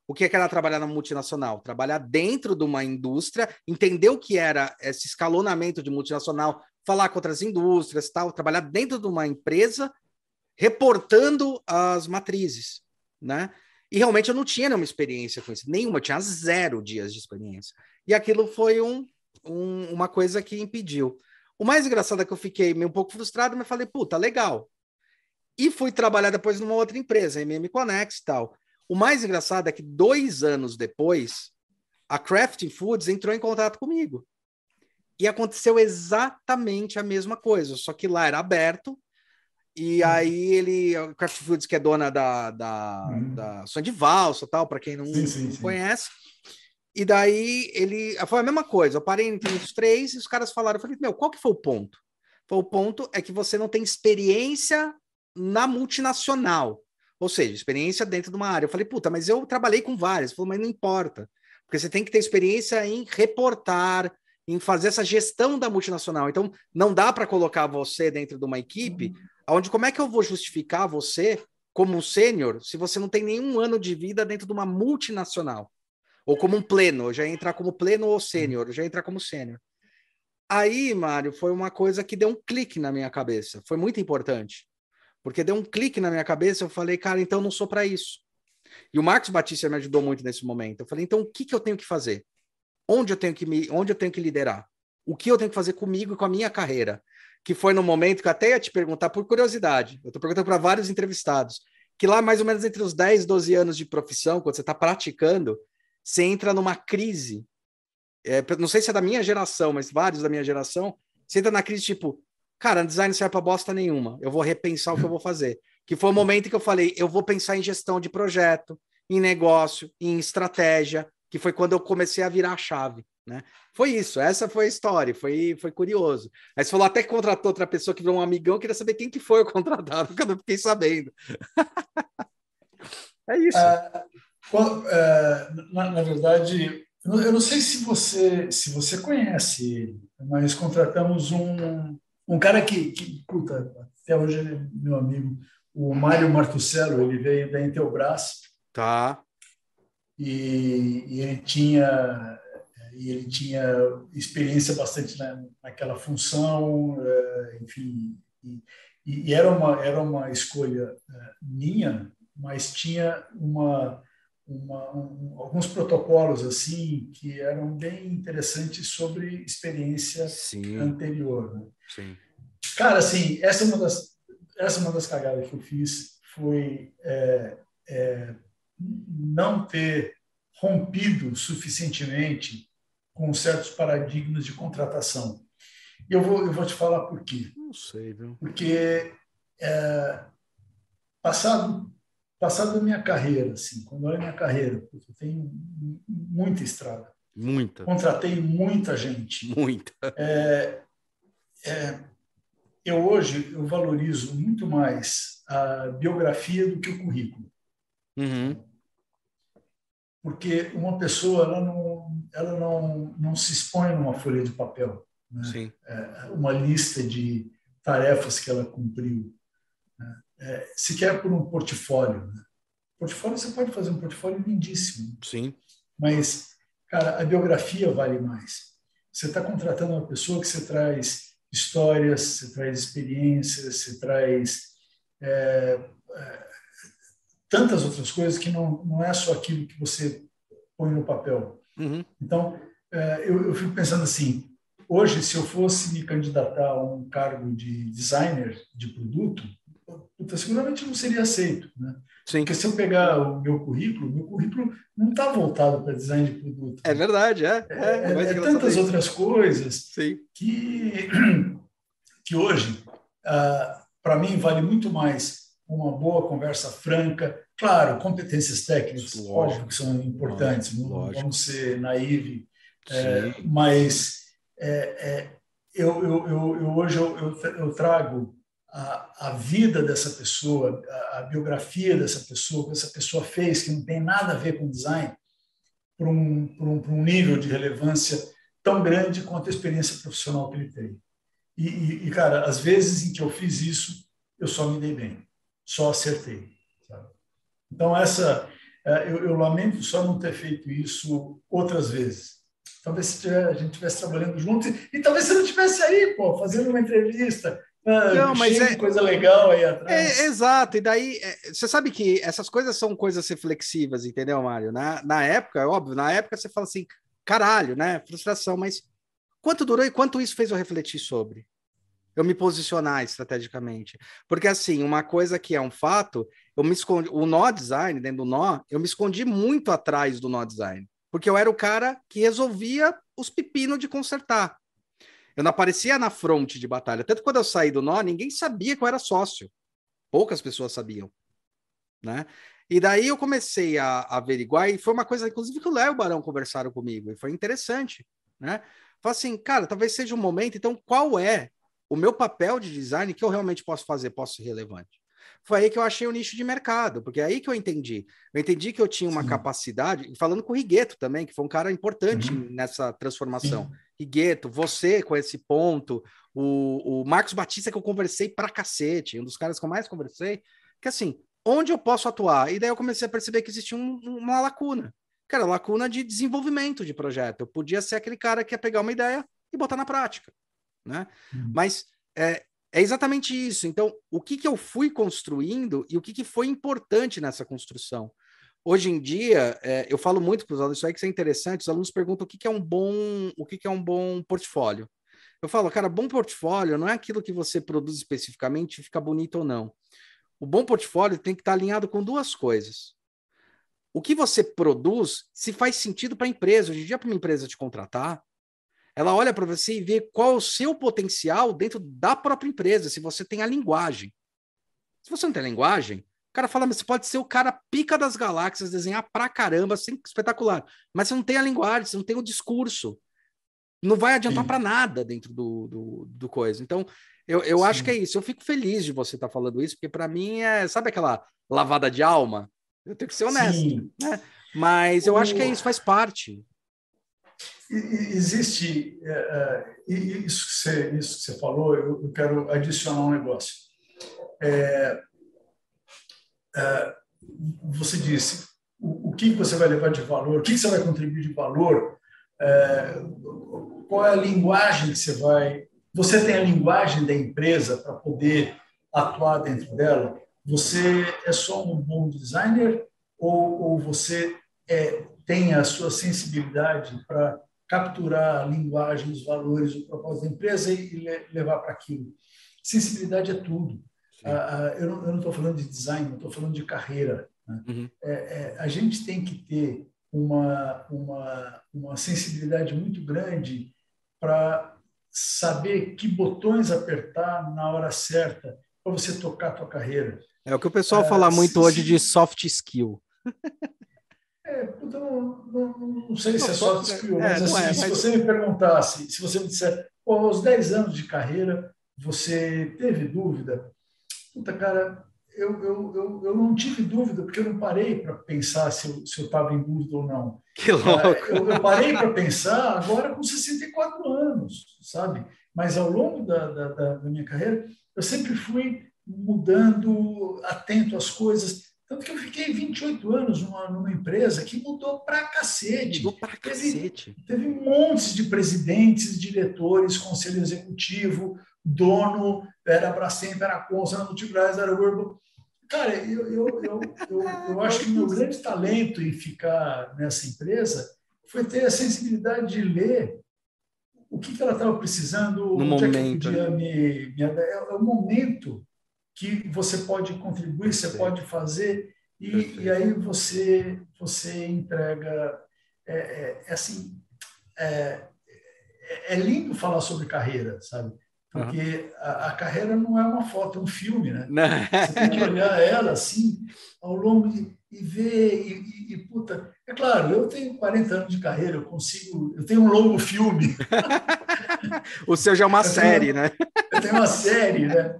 O que era trabalhar numa multinacional? Trabalhar dentro de uma indústria, entender o que era esse escalonamento de multinacional, falar com outras indústrias, tal, trabalhar dentro de uma empresa, reportando as matrizes, né? E realmente eu não tinha nenhuma experiência com isso, nenhuma, eu tinha zero dias de experiência. E aquilo foi um, um, uma coisa que impediu. O mais engraçado é que eu fiquei meio um pouco frustrado, mas falei, puta, legal. E fui trabalhar depois numa outra empresa, MM Connex e tal. O mais engraçado é que dois anos depois, a Crafting Foods entrou em contato comigo. E aconteceu exatamente a mesma coisa, só que lá era aberto. E uhum. aí ele, a Craft Foods, que é dona da, da, uhum. da Sonha de Valsa tal, para quem não, sim, sim, não conhece. E daí ele foi a mesma coisa. Eu parei entre os três e os caras falaram: eu falei, meu, qual que foi o ponto? Foi o ponto é que você não tem experiência na multinacional. Ou seja, experiência dentro de uma área. Eu falei, puta, mas eu trabalhei com várias. Falou, mas não importa. Porque você tem que ter experiência em reportar, em fazer essa gestão da multinacional. Então, não dá para colocar você dentro de uma equipe uhum. onde como é que eu vou justificar você como um sênior se você não tem nenhum ano de vida dentro de uma multinacional? Ou como um pleno, já entrar como pleno ou sênior, já entrar como sênior. Aí, Mário, foi uma coisa que deu um clique na minha cabeça. Foi muito importante. Porque deu um clique na minha cabeça, eu falei, cara, então não sou para isso. E o Marcos Batista me ajudou muito nesse momento. Eu falei, então o que, que eu tenho que fazer? onde eu tenho que me, onde eu tenho que liderar, o que eu tenho que fazer comigo e com a minha carreira, que foi no momento que eu até ia te perguntar por curiosidade. Eu estou perguntando para vários entrevistados que lá mais ou menos entre os 10, 12 anos de profissão, quando você está praticando, você entra numa crise. É, não sei se é da minha geração, mas vários da minha geração, você entra na crise tipo, cara, design não serve para bosta nenhuma. Eu vou repensar o que eu vou fazer. Que foi o momento que eu falei, eu vou pensar em gestão de projeto, em negócio, em estratégia, que foi quando eu comecei a virar a chave, né? Foi isso, essa foi a história, foi, foi curioso. Aí você falou até que contratou outra pessoa que virou um amigão, queria saber quem que foi o contratado, porque eu não fiquei sabendo. é isso. É, é, na, na, verdade, eu não sei se você se você conhece ele, mas contratamos um, um cara que, que puta, até hoje ele é meu amigo, o Mário Martucello, ele veio da Intelbras. Tá e, e ele tinha e ele tinha experiência bastante na, naquela função, eh, enfim, e, e, era uma era uma escolha eh, minha, mas tinha uma, uma um, alguns protocolos assim que eram bem interessantes sobre experiência Sim. anterior. Né? Sim. Cara, assim, essa é uma das essa é uma das cagadas que eu fiz foi é, é, não ter rompido suficientemente com certos paradigmas de contratação. Eu vou, eu vou te falar por quê. Não sei, viu? Porque é, passado passado a minha carreira, assim, quando olho a minha carreira, porque eu tenho muita estrada. Muita. Contratei muita gente. Muita. É, é, eu hoje eu valorizo muito mais a biografia do que o currículo. Uhum porque uma pessoa ela não, ela não, não se expõe numa folha de papel, né? é, uma lista de tarefas que ela cumpriu. Né? É, se quer por um portfólio, né? portfólio você pode fazer um portfólio lindíssimo, sim, mas cara a biografia vale mais. Você está contratando uma pessoa que você traz histórias, você traz experiências, você traz é, é tantas outras coisas que não, não é só aquilo que você põe no papel. Uhum. Então, é, eu, eu, fico pensando assim, hoje, se eu fosse me candidatar a um cargo de designer de produto, puta, seguramente não seria aceito, né? Sim. Porque se eu pegar o meu currículo, meu currículo não está voltado para design de produto. É verdade, é. É, é, é, é tantas outras coisas Sim. que que hoje, ah, para mim, vale muito mais uma boa conversa franca, Claro, competências técnicas, lógico, óbvio que são importantes, lógico, não lógico. vamos ser naive, é, mas é, é, eu, eu, eu, eu, hoje eu, eu trago a, a, vida dessa pessoa, a, a, biografia dessa pessoa, o que essa pessoa fez, que não tem nada a ver com design, para um, um, um nível de relevância tão grande quanto a experiência profissional que ele tem. E, e, e, cara, às vezes em que eu fiz isso, eu só me dei bem, só acertei. Então, essa, é, eu, eu, lamento só não ter feito isso outras vezes. Talvez se tiver, a gente estivesse trabalhando junto e, e, talvez você não estivesse aí, pô, fazendo uma entrevista Ah, não, mas é coisa legal aí atrás. É, exato, e daí é, você sabe que essas coisas são coisas reflexivas, entendeu, Mário? Na, na época, é óbvio, na época você fala assim, caralho, né? Frustração, mas quanto durou e quanto isso fez eu refletir sobre? Eu me posicionar estrategicamente. Porque, assim, uma coisa que é um fato, eu me escondi, o nó design, dentro do nó, eu me escondi muito atrás do nó design. Porque eu era o cara que resolvia os pepinos de consertar. Eu não aparecia na fronte de batalha. Tanto quando eu saí do nó, ninguém sabia que eu era sócio. Poucas pessoas sabiam. Né? E daí eu comecei a, a averiguar, e foi uma coisa, inclusive, que o Léo e o Barão conversaram comigo, e foi interessante, né? Falei assim, cara, talvez seja um momento, então qual é o meu papel de design que eu realmente posso fazer, posso ser relevante? Foi aí que eu achei o nicho de mercado, porque é aí que eu entendi. Eu entendi que eu tinha uma Sim. capacidade, falando com o Rigueto também, que foi um cara importante uhum. nessa transformação. Rigueto, você com esse ponto, o, o Marcos Batista, que eu conversei pra cacete, um dos caras que eu mais conversei, que assim, onde eu posso atuar? E daí eu comecei a perceber que existia um, uma lacuna. Cara, lacuna de desenvolvimento de projeto. Eu podia ser aquele cara que ia pegar uma ideia e botar na prática, né? Uhum. Mas é, é, exatamente isso. Então, o que, que eu fui construindo e o que, que foi importante nessa construção? Hoje em dia, é, eu falo muito para os alunos, isso aí que é interessante, os alunos perguntam o que, que é um bom, o que, que é um bom portfólio. Eu falo, cara, bom portfólio não é aquilo que você produz especificamente fica bonito ou não. O bom portfólio tem que estar alinhado com duas coisas. O que você produz, se faz sentido para a empresa. Hoje em dia, para uma empresa te contratar, ela olha para você e vê qual é o seu potencial dentro da própria empresa, se você tem a linguagem. Se você não tem a linguagem, cara fala, mas você pode ser o cara pica das galáxias, desenhar pra caramba, assim, espetacular. Mas você não tem a linguagem, você não tem o discurso. Não vai adiantar para nada dentro do, do, do coisa. Então, eu, eu acho que é isso. Eu fico feliz de você estar tá falando isso, porque para mim é, sabe aquela lavada de alma? Eu tenho que ser honesto, né? Mas eu o... acho que é isso, faz parte. Existe uh, isso, que você, isso que você falou, eu, eu quero adicionar um negócio. É, é, você disse o, o, que você vai levar de valor, o que você vai contribuir de valor, é, qual é a linguagem que você vai você tem a linguagem da empresa para poder atuar dentro dela? Você é só um bom designer ou, ou você é, tem a sua sensibilidade para capturar a linguagem, os valores, o propósito da empresa e, e levar para aquilo? Sensibilidade é tudo. Ah, ah, eu não estou falando de design, eu estou falando de carreira. Né? Uhum. É, é, a gente tem que ter uma, uma, uma sensibilidade muito grande para saber que botões apertar na hora certa para você tocar a tua carreira. É o que o pessoal é, fala muito se, hoje de soft skill. É, então, não, não, sei se é soft skill, é, mas, assim, é, mas se você me perguntasse, se você me disser, aos 10 anos de carreira, você teve dúvida? Puta, cara, eu, eu, eu, eu não tive dúvida, porque eu não parei para pensar se eu estava em dúvida ou não. Que louco! Eu, eu parei para pensar agora com 64 anos, sabe? Mas ao longo da, da, da, minha carreira, eu sempre fui mudando, atento às coisas. Tanto que eu fiquei 28 anos numa, numa empresa que mudou para cacete. Mudou para cacete. Teve montes de presidentes, diretores, conselho executivo, dono, era Bracemp, era Consa, era Multibras, era Urbo. Cara, eu, eu, eu, eu, eu acho que o meu grande talento em ficar nessa empresa foi ter a sensibilidade de ler o que, que ela estava precisando, no onde momento. é que podia me, me... É, é o momento que você pode contribuir, você pode fazer, e, e aí você, você entrega. É, é, é assim, é, é lindo falar sobre carreira, sabe? Porque uhum. a, a, carreira não é uma foto, é um filme, né? Não. Você tem que olhar ela assim, ao longo de, e ver, e, e, e, puta. É claro, eu tenho 40 anos de carreira, eu consigo. Eu tenho um longo filme. o seu já é uma eu série, tenho, né? Eu tenho uma série, né?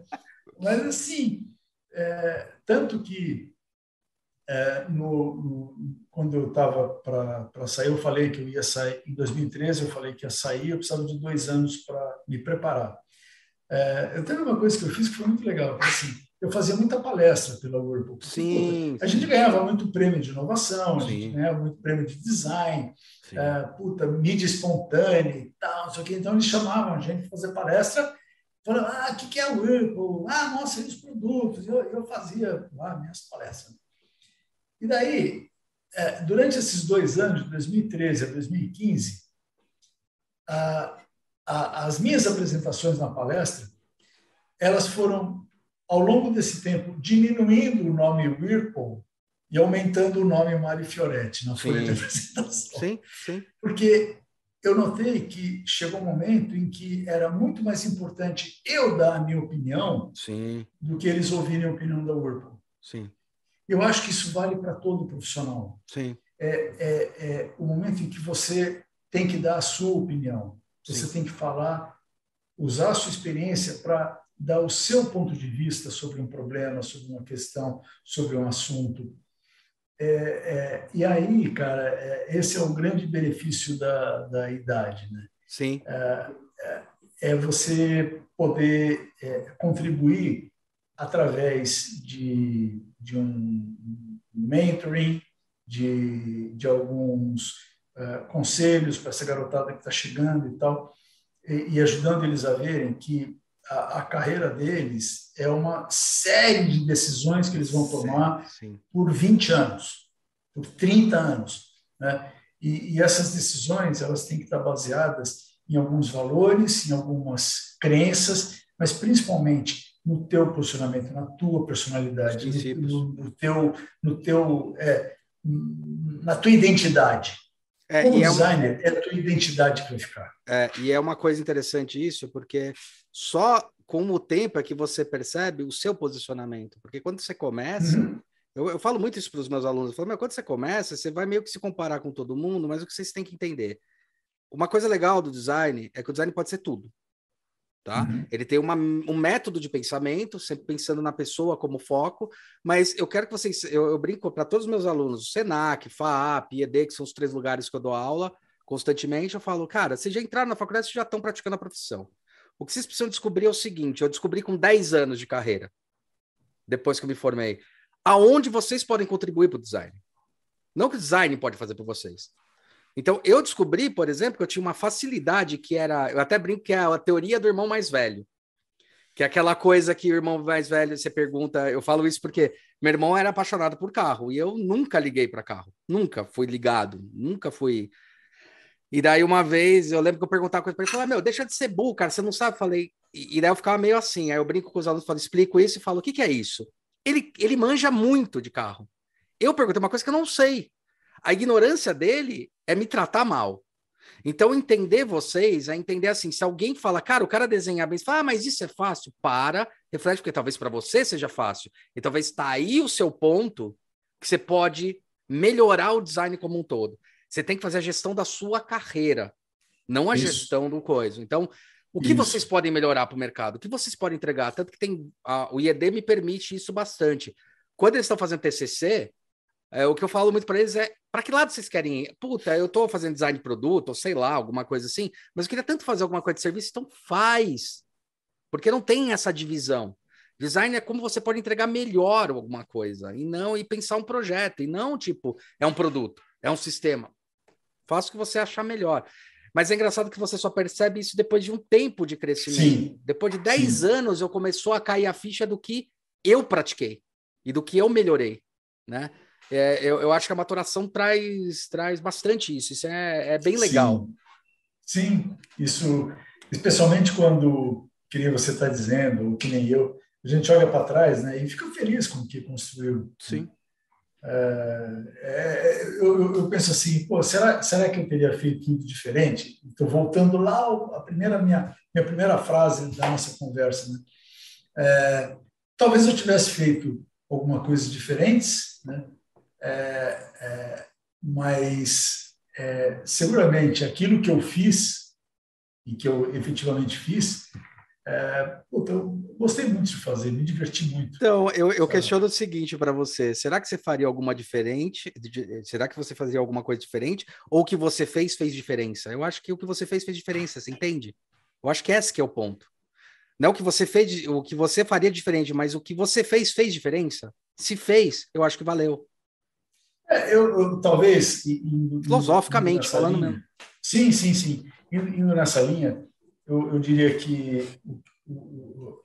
Mas assim, é, tanto que é, no, no, quando eu estava para sair, eu falei que eu ia sair em 2013, eu falei que ia sair, eu precisava de dois anos para me preparar. É, eu tenho uma coisa que eu fiz que foi muito legal, assim, eu fazia muita palestra pela Whirlpool. Sim. a gente ganhava muito prêmio de inovação, Sim. a gente ganhava muito prêmio de design, é, puta, mídia espontânea e tal, não sei o quê. Então eles chamavam a gente para fazer palestra falando, ah, o que, que é o Whirlpool? Ah, mostra os produtos. Eu, eu fazia lá minhas palestras. E daí, é, durante esses dois anos, de 2013 a 2015, a, a, as minhas apresentações na palestra, elas foram, ao longo desse tempo, diminuindo o nome Whirlpool e aumentando o nome Mari Fioretti na folha de apresentação. Sim, sim. Porque eu notei que chegou um momento em que era muito mais importante eu dar a minha opinião sim. do que eles ouvirem a opinião da Whirlpool. Sim. Eu acho que isso vale para todo profissional. Sim. É, é, é, o momento em que você tem que dar a sua opinião. Você Sim. tem que falar, usar a sua experiência para dar o seu ponto de vista sobre um problema, sobre uma questão, sobre um assunto. É, é, e aí, cara, é, esse é o grande benefício da, da idade, né? Sim. É, é, é você poder é, contribuir através de, de um mentoring, de, de alguns uh, conselhos para essa garotada que está chegando e tal, e, e, ajudando eles a verem que a, a, carreira deles é uma série de decisões que eles vão tomar sim, sim. por 20 anos, por 30 anos. Né? E, e, essas decisões elas têm que estar baseadas em alguns valores, em algumas crenças, mas principalmente no teu posicionamento, na tua personalidade, no, no, teu, no teu, é, na tua identidade. É, Como designer, é, uma... é a tua identidade que vai ficar. É, e é uma coisa interessante isso, porque só com o tempo é que você percebe o seu posicionamento. Porque quando você começa, uhum. eu, eu, falo muito isso para os meus alunos, eu falo, mas quando você começa, você vai meio que se comparar com todo mundo, mas o que vocês têm que entender? Uma coisa legal do design é que o design pode ser tudo. Tá? Uhum. Ele tem uma, um método de pensamento, sempre pensando na pessoa como foco, mas eu quero que vocês, eu, eu brinco para todos os meus alunos, Senac, FAAP, ED, que são os três lugares que eu dou aula constantemente, eu falo, cara, vocês já entraram na faculdade, vocês já estão praticando a profissão. O que vocês precisam descobrir é o seguinte, eu descobri com 10 anos de carreira, depois que eu me formei, aonde vocês podem contribuir para o design. Não que o design pode fazer por vocês. Então, eu descobri, por exemplo, que eu tinha uma facilidade que era. Eu até brinco que é a teoria do irmão mais velho. Que é aquela coisa que o irmão mais velho, você pergunta. Eu falo isso porque meu irmão era apaixonado por carro e eu nunca liguei para carro. Nunca fui ligado. Nunca fui. E daí, uma vez, eu lembro que eu perguntava coisa para ele: falei, meu, deixa de ser burro, cara, você não sabe. Falei. E, daí eu ficava meio assim. Aí eu brinco com os alunos, falo, explico isso e falo: o que, que é isso? Ele, ele manja muito de carro. Eu perguntei uma coisa que eu não sei. A ignorância dele é me tratar mal. Então, entender vocês é entender assim: se alguém fala, cara, o cara desenha bem, você fala, ah, mas isso é fácil, para, reflete, porque talvez para você seja fácil. E talvez está aí o seu ponto que você pode melhorar o design como um todo. Você tem que fazer a gestão da sua carreira, não a isso. gestão do coisa. Então, o que isso. vocês podem melhorar para o mercado? O que vocês podem entregar? Tanto que tem. A, o IED me permite isso bastante. Quando eles estão fazendo TCC, é, o que eu falo muito para eles é: para que lado vocês querem ir? Puta, eu estou fazendo design de produto, ou sei lá, alguma coisa assim, mas eu queria tanto fazer alguma coisa de serviço, então faz. Porque não tem essa divisão. Design é como você pode entregar melhor alguma coisa, e não e pensar um projeto, e não tipo, é um produto, é um sistema. Faça o que você achar melhor. Mas é engraçado que você só percebe isso depois de um tempo de crescimento. Sim. Depois de 10 Sim. anos, eu começou a cair a ficha do que eu pratiquei e do que eu melhorei, né? É, eu, eu, acho que a maturação traz, traz bastante isso. Isso é, é bem legal. Sim. Sim, isso, especialmente quando, que nem você está dizendo, ou que nem eu, a gente olha para trás né, e fica feliz com o que construiu. Sim. É, é, eu, eu, penso assim, pô, será, será que eu teria feito tudo diferente? Estou voltando lá a primeira minha minha primeira frase da nossa conversa, né? É, talvez eu tivesse feito alguma coisa diferentes, né? É, é, mas é, seguramente aquilo que eu fiz e que eu efetivamente fiz, é, puta, eu gostei muito de fazer, me diverti muito. Então, eu, eu questiono o seguinte para você: será que você faria alguma diferente? Será que você fazia alguma coisa diferente? Ou o que você fez fez diferença? Eu acho que o que você fez fez diferença, você entende? Eu acho que esse que é o ponto. Não o que você fez, o que você faria diferente, mas o que você fez fez diferença. Se fez, eu acho que valeu. É, eu, eu, talvez. Indo, Filosoficamente, falando linha, mesmo. Sim, sim, sim. Indo, indo nessa linha, eu, eu, diria que o,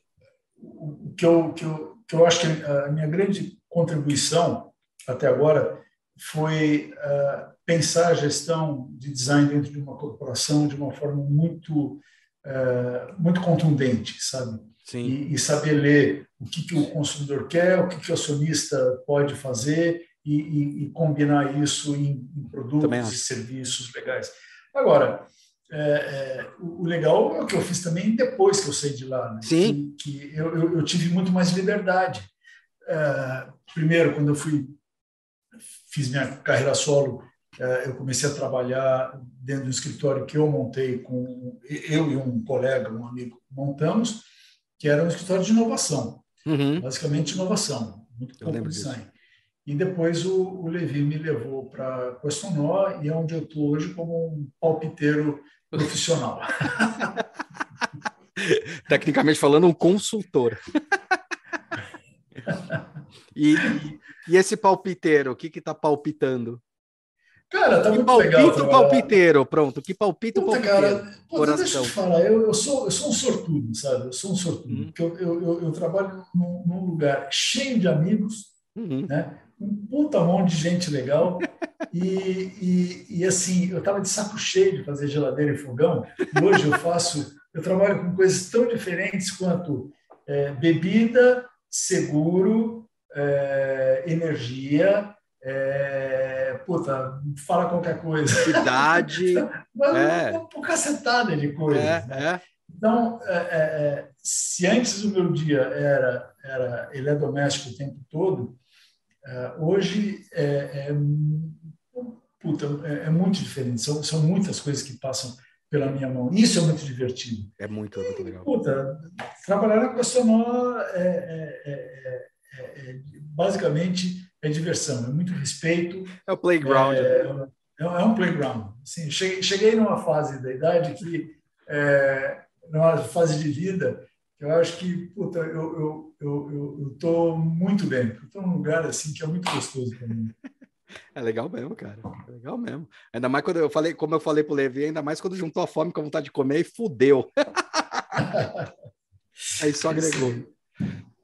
o, que, eu, que, eu, que eu acho que a minha grande contribuição até agora foi uh, pensar a gestão de design dentro de uma corporação de uma forma muito uh, muito contundente, sabe? E, e, saber ler o que, que o consumidor quer, o que, que o acionista pode fazer e, e, e combinar isso em, em produtos e serviços legais. Agora, é, é, o legal é o que eu fiz também depois que eu saí de lá. Né? Sim. Que, que eu, eu, eu, tive muito mais liberdade. É, primeiro, quando eu fui fiz minha carreira solo, é, eu comecei a trabalhar dentro do escritório que eu montei com eu e um colega, um amigo, montamos, que era um escritório de inovação, uhum. basicamente inovação, muito pouco design. Disso. E depois o, o Levi me levou para Questonó e é onde eu estou hoje como um palpiteiro profissional. Tecnicamente falando, um consultor. e, e, esse palpiteiro, o que está palpitando? Cara, tá que muito palpita legal. Palpita o palpiteiro, pronto. Que palpita o palpiteiro. Cara, pô, deixa eu te falar, eu, eu, sou, eu sou um sortudo, sabe? Eu sou um sortudo. Uhum. Porque eu, eu, eu, eu trabalho num, num, lugar cheio de amigos, uhum. né? Um puta monte de gente legal. E, e, e assim, eu estava de saco cheio de fazer geladeira e fogão. E hoje eu faço, eu trabalho com coisas tão diferentes quanto é, bebida, seguro, é, energia, é, puta, fala qualquer coisa. Cidade. Mas é. uma, uma cacetada de coisas. É, né? é. Então, é, é, se antes o meu dia era, era ele é doméstico o tempo todo, hoje é, é, puta, é, é, muito diferente. São, são muitas coisas que passam pela minha mão. Isso é muito divertido. É muito, muito legal. Puta, trabalhar na Questonó é, é, é, basicamente é diversão, é muito respeito. É o playground. É, é, um playground. Assim, cheguei, cheguei numa fase da idade que, numa fase de vida, eu acho que puta, eu, eu, eu, eu, tô muito bem. Estou num lugar assim que é muito gostoso para mim. É legal mesmo, cara. É legal mesmo. Ainda mais quando eu falei, como eu falei pro Levi, ainda mais quando juntou a fome com a vontade de comer e fudeu. Aí só agregou.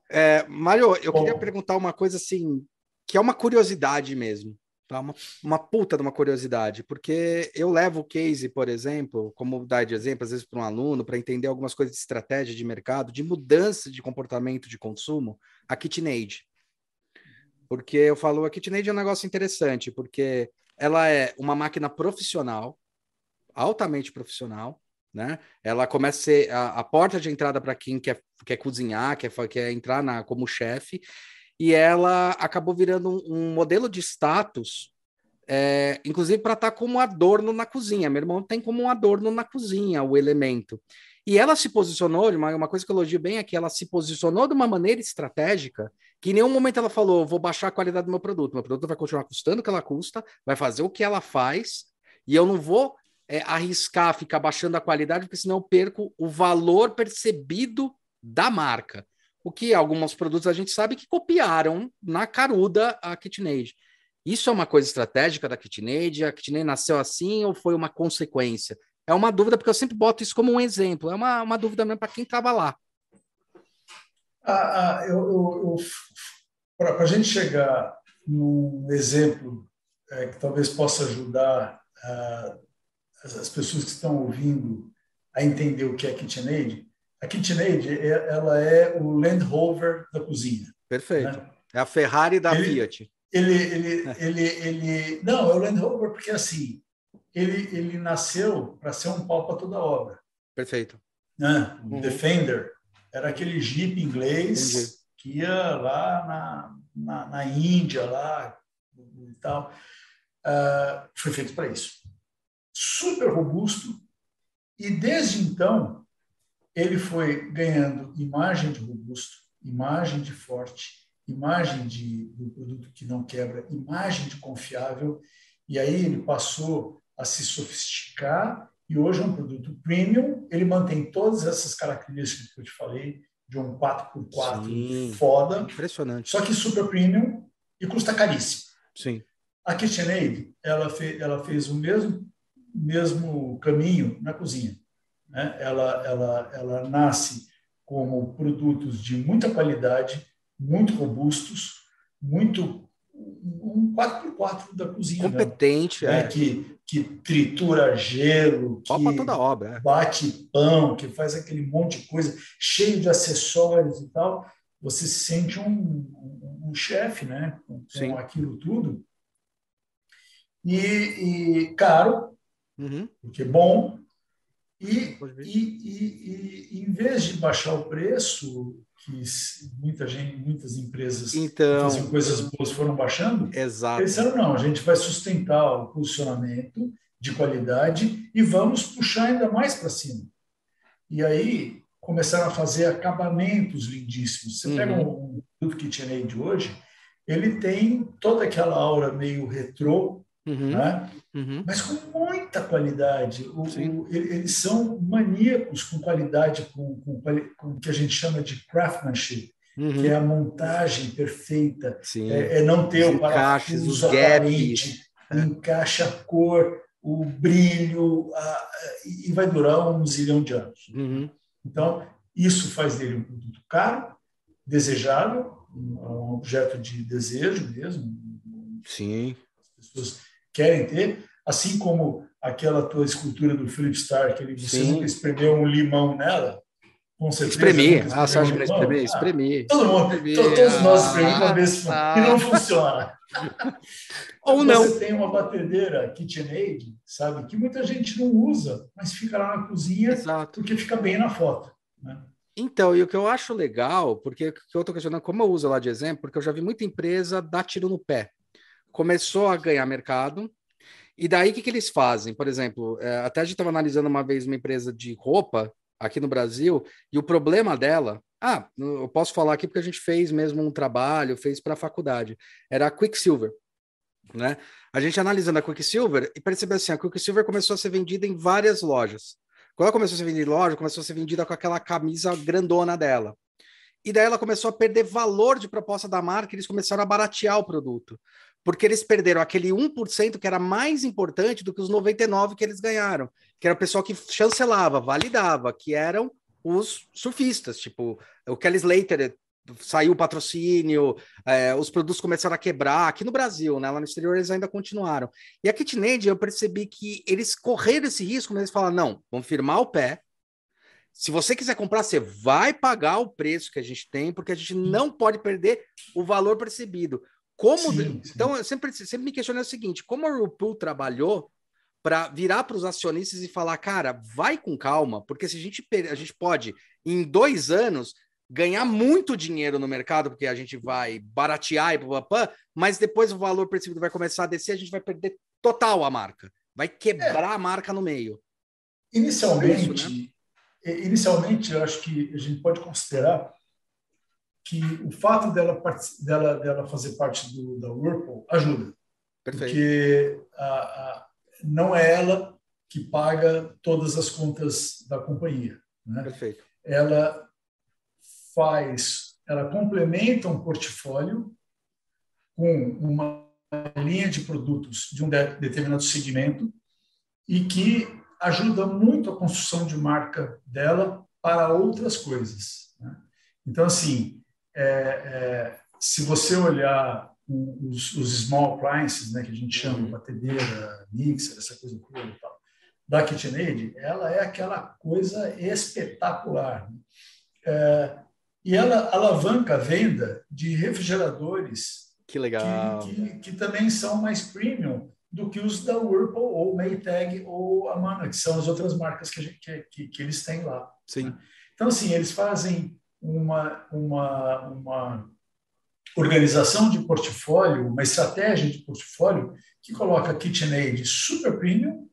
É, Mário, eu Bom. queria perguntar uma coisa assim, que é uma curiosidade mesmo. Tá? Uma, uma puta de uma curiosidade, porque eu levo o case, por exemplo, como dar de exemplo, às vezes para um aluno, para entender algumas coisas de estratégia de mercado, de mudança de comportamento de consumo, a KitchenAid. Porque eu falo, a KitchenAid é um negócio interessante, porque ela é uma máquina profissional, altamente profissional, né? Ela começa a ser a, a porta de entrada para quem quer, quer cozinhar, quer, quer entrar na, como chefe, e ela acabou virando um, um modelo de status, é, inclusive para estar tá como adorno na cozinha. Meu irmão tem como um adorno na cozinha o elemento. E ela se posicionou, uma, uma coisa que eu elogio bem é que ela se posicionou de uma maneira estratégica, que em nenhum momento ela falou, vou baixar a qualidade do meu produto, meu produto vai continuar custando o que ela custa, vai fazer o que ela faz, e eu não vou é, arriscar ficar baixando a qualidade, porque senão eu perco o valor percebido da marca. O que alguns produtos a gente sabe que copiaram na caruda a KitchenAid. Isso é uma coisa estratégica da KitchenAid? A KitchenAid nasceu assim ou foi uma consequência? É uma dúvida, porque eu sempre boto isso como um exemplo. É uma, uma dúvida mesmo para quem estava lá. Ah, ah, eu, eu, eu para a gente chegar num exemplo é, que talvez possa ajudar ah, as pessoas que estão ouvindo a entender o que é KitchenAid, a KitchenAid, é, ela é o Land Rover da cozinha. Perfeito. Né? É a Ferrari da ele, Fiat. Ele, ele, ele, ele, não, é o Land Rover porque assim, ele, ele nasceu para ser um pau para toda obra. Perfeito. Né? Uhum. Defender era aquele Jeep inglês Entendi. que ia lá na, na, na, Índia lá e tal. Uh, foi feito para isso. Super robusto e desde então ele foi ganhando imagem de robusto, imagem de forte, imagem de, do produto que não quebra, imagem de confiável, e aí ele passou a se sofisticar e hoje é um produto premium, ele mantém todas essas características que eu te falei, de um 4x4 Sim, foda. Impressionante. Só que super premium e custa caríssimo. Sim. A KitchenAid, ela, fez, ela fez o mesmo, mesmo caminho na cozinha. Né? Ela, ela, ela nasce como produtos de muita qualidade, muito robustos, muito um 4x4 da cozinha. Competente, mesmo, é. Né? Que, que tritura gelo, que toda obra, é. bate pão, que faz aquele monte de coisa, cheio de acessórios e tal. Você se sente um, um, um chefe, né? Com, com aquilo tudo. E, e caro, uhum. porque é bom, e, e, e, e, em vez de baixar o preço, que muita gente, muitas empresas então, faziam coisas boas foram baixando, exato. eles disseram, não, a gente vai sustentar o posicionamento de qualidade e vamos puxar ainda mais para cima. E aí começaram a fazer acabamentos lindíssimos. Você uhum. pega um, produto KitchenAid hoje, ele tem toda aquela aura meio retrô, Uhum, né? uhum. mas com muita qualidade. O, o, eles são maníacos com qualidade, com, com, com o que a gente chama de craftsmanship, uhum. que é a montagem perfeita, é, é, não ter os o parafuso os gaps. encaixa a cor, o brilho, a, e vai durar um zilhão de anos. Uhum. Então, isso faz dele um produto caro, desejável, um objeto de desejo mesmo. Sim. As pessoas querem ter, assim como aquela tua escultura do Philip Stark, ele, você Sim. nunca espremeu um limão nela, com certeza. Espremer, ah, você acha que espremer? Espremer. Ah, todo mundo, espremer. todos nós esprememos uma vez ah, e não funciona. Ou não. Você tem uma batedeira KitchenAid, sabe, que muita gente não usa, mas fica lá na cozinha Exato. porque fica bem na foto. Né? Então, e o que eu acho legal, porque que eu estou questionando como eu uso lá de exemplo, porque eu já vi muita empresa dar tiro no pé começou a ganhar mercado. E daí o que, que eles fazem? Por exemplo, é, até a gente estava analisando uma vez uma empresa de roupa aqui no Brasil, e o problema dela. Ah, eu posso falar aqui porque a gente fez mesmo um trabalho, fez para a faculdade. Era a Quicksilver. Né? A gente analisando a Quicksilver e percebeu assim: a Quicksilver começou a ser vendida em várias lojas. Quando ela começou a ser vendida em loja, começou a ser vendida com aquela camisa grandona dela. E daí ela começou a perder valor de proposta da marca, e eles começaram a baratear o produto porque eles perderam aquele 1% que era mais importante do que os 99% que eles ganharam, que era o pessoal que chancelava, validava, que eram os surfistas, tipo, o Kelly Slater saiu o patrocínio, é, os produtos começaram a quebrar, aqui no Brasil, né, lá no exterior eles ainda continuaram. E a KitchenAid, eu percebi que eles correram esse risco, mas eles falaram, não, vamos firmar o pé, se você quiser comprar, você vai pagar o preço que a gente tem, porque a gente não pode perder o valor percebido. Como sim, sim. então eu sempre sempre me questionei o seguinte, como a Whirlpool trabalhou para virar para os acionistas e falar, cara, vai com calma, porque se a gente a gente pode em dois anos ganhar muito dinheiro no mercado, porque a gente vai baratear e papapá, mas depois o valor percebido vai começar a descer, a gente vai perder total a marca, vai quebrar é. a marca no meio. Inicialmente, isso, né? inicialmente eu acho que a gente pode considerar que o fato dela, dela, dela fazer parte do, da Whirlpool ajuda. Perfeito. Porque a, a, não é ela que paga todas as contas da companhia. Né? Perfeito. Ela faz, ela complementa um portfólio com uma linha de produtos de um determinado segmento e que ajuda muito a construção de marca dela para outras coisas. Né? Então, assim, é, é, se você olhar os, os, small appliances, né, que a gente chama, uhum. batedeira, mixer, essa coisa toda e tal, da KitchenAid, ela é aquela coisa espetacular. Né? É, e ela alavanca a venda de refrigeradores que, legal. Que, que, que, também são mais premium do que os da Whirlpool ou Maytag ou Amana, que são as outras marcas que, gente, que, que, eles têm lá. Sim. Né? Então, assim, eles fazem uma, uma, uma organização de portfólio, uma estratégia de portfólio que coloca a KitchenAid super premium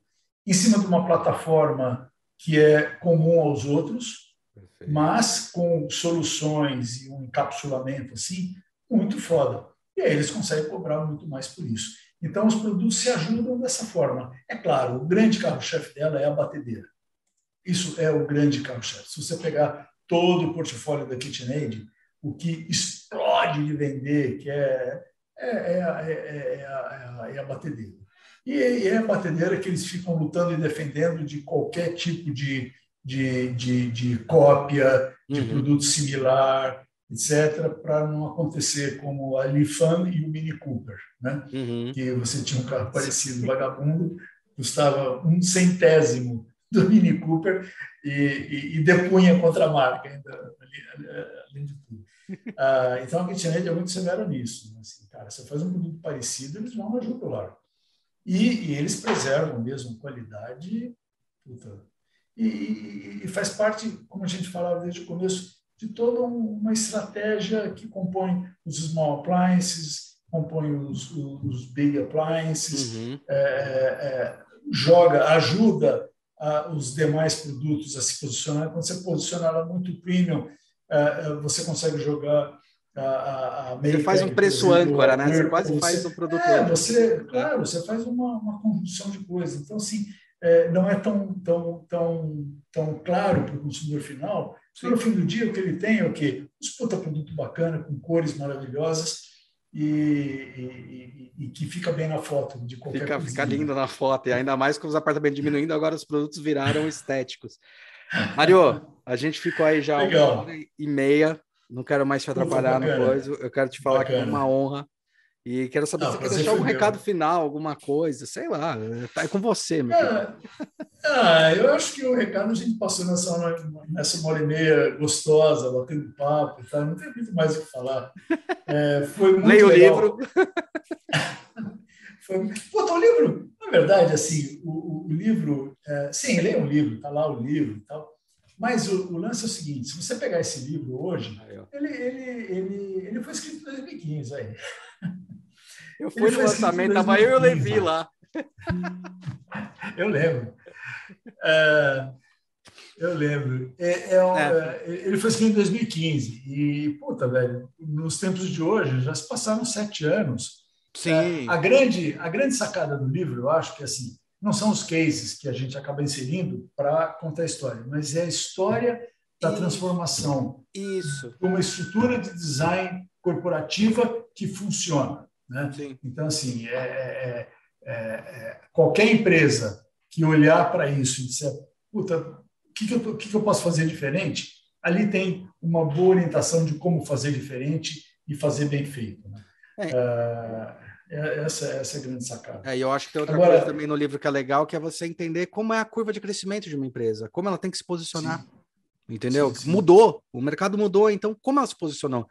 em cima de uma plataforma que é comum aos outros, Perfeito. mas com soluções e um encapsulamento assim muito foda. E aí eles conseguem cobrar muito mais por isso. Então os produtos se ajudam dessa forma. É claro, o grande carro-chefe dela é a batedeira. Isso é o grande carro-chefe. Se você pegar todo o portfólio da KitchenAid, o que explode de vender, que é, é, é, é, a, é a batedeira. E é a batedeira que eles ficam lutando e defendendo de qualquer tipo de, de, de, de cópia, de uhum. produto similar, etc., para não acontecer como a Lifan e o Mini Cooper, né? Uhum. que você tinha um carro parecido, vagabundo, custava um centésimo do Mini Cooper e, e, e depunha contra a marca, ainda, além de tudo. Ah, então a KitchenAid é muito severa nisso. Né? Assim, cara, você faz um produto parecido, eles vão na jugular. E, e eles preservam mesmo qualidade. Puta, e, e, faz parte, como a gente falava desde o começo, de toda uma estratégia que compõe os small appliances, compõe os, os big appliances, uhum. é, é, joga, ajuda a, os demais produtos a se posicionar. Quando você posiciona ela muito premium, é você consegue jogar a, a Você faz um preço exemplo, âncora, né? Você quase você, faz um produto é, você, Claro, você faz uma, uma conjunção de coisas. Então, assim, é, não é tão, tão, tão, tão claro para o consumidor final. Sim. No fim do dia, o que ele tem é o quê? Um puta produto bacana, com cores maravilhosas e, e, e, que fica bem na foto de qualquer fica, fica lindo na foto, e ainda mais com os apartamentos diminuindo, agora os produtos viraram estéticos. Mário, a gente ficou aí já Legal. uma hora e meia, não quero mais te atrapalhar no coisa, eu quero te falar bacana. que é uma honra e quero saber se você quer deixar algum recado final, alguma coisa, sei lá, tá com você, meu é, ah, Eu acho que o recado a gente passou nessa, nessa uma hora e meia gostosa, batendo papo, tá? não tem muito mais o que falar. É, foi muito Leia o livro. foi, pô, tá, o livro, na verdade, assim, o, o livro, é, sim, leia um livro, tá lá o livro e tal, mas o, o, lance é o seguinte: se você pegar esse livro hoje, ele, ele, ele, ele foi escrito em 2015 aí. Eu fui no lançamento, tava eu e o Levi lá. Eu lembro. É, eu lembro. É, é, um, é. é ele foi escrito em 2015. E, puta, velho, nos tempos de hoje, já se passaram sete anos. Sim. a, grande, a grande sacada do livro, eu acho que assim, não são os cases que a gente acaba inserindo para contar a história, mas é a história da transformação. Isso. Uma estrutura de design corporativa que funciona. Né? Então, assim, é, é, é, qualquer empresa que olhar para isso e disser, puta, o que, que, eu, que, que eu posso fazer diferente? Ali tem uma boa orientação de como fazer diferente e fazer bem feito. Né? É. É, essa, essa é a grande sacada. É, e eu acho que tem outra Agora, coisa também no livro que é legal, que é você entender como é a curva de crescimento de uma empresa, como ela tem que se posicionar. Sim. Entendeu? Sim, sim. Mudou, o mercado mudou, então como ela se posicionou?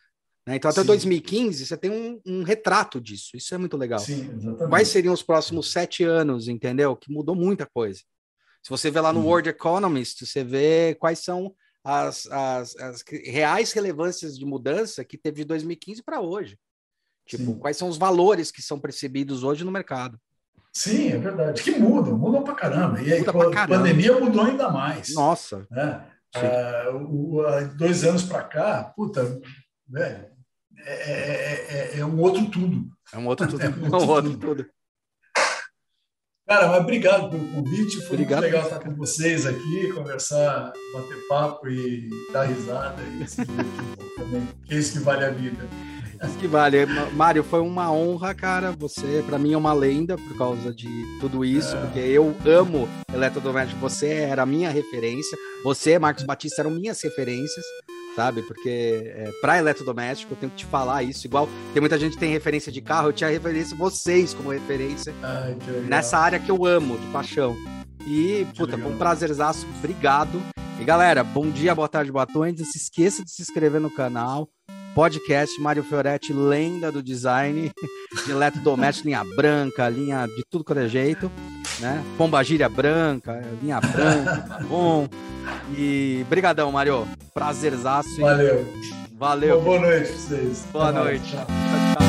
Né? Então, até Sim. 2015, você tem um, um, retrato disso. Isso é muito legal. Sim, exatamente. Quais seriam os próximos sete anos, entendeu? Que mudou muita coisa. Se você vê lá no uhum. World Economist, você vê quais são as, as, as, reais relevâncias de mudança que teve de 2015 para hoje. Tipo, Sim. quais são os valores que são percebidos hoje no mercado. Sim, é verdade. Que mudam, mudam para caramba. E aí, Muda a pandemia mudou ainda mais. Nossa. Né? Ah, o, dois anos para cá, puta, velho, é, é, é, é, um outro tudo. É um outro tudo. É um outro, um outro tudo. tudo. Cara, mas obrigado pelo convite. Foi obrigado. muito legal estar com vocês aqui, conversar, bater papo e dar risada. E se também. Que é isso que vale a vida. Isso que vale. Mário, foi uma honra, cara. Você, para mim, é uma lenda por causa de tudo isso, é. porque eu amo eletrodoméstico. Você era a minha referência. Você, Marcos Batista, eram minhas referências sabe? Porque é, para eletrodoméstico eu tenho que te falar isso. Igual tem muita gente que tem referência de carro, eu tinha referência vocês como referência Ai, nessa área que eu amo, de paixão. E, que puta, foi um prazerzaço. Obrigado. E galera, bom dia, boa tarde, boa noite. Não se esqueça de se inscrever no canal. Podcast Mário Fioretti, lenda do design de eletrodoméstico, linha branca, linha de tudo quanto é jeito, né? Pomba gíria branca, linha branca, tá bom. E brigadão, Mário. Prazerzaço. Valeu. Valeu. Boa noite pra vocês. Boa Até noite. Mais. Tchau.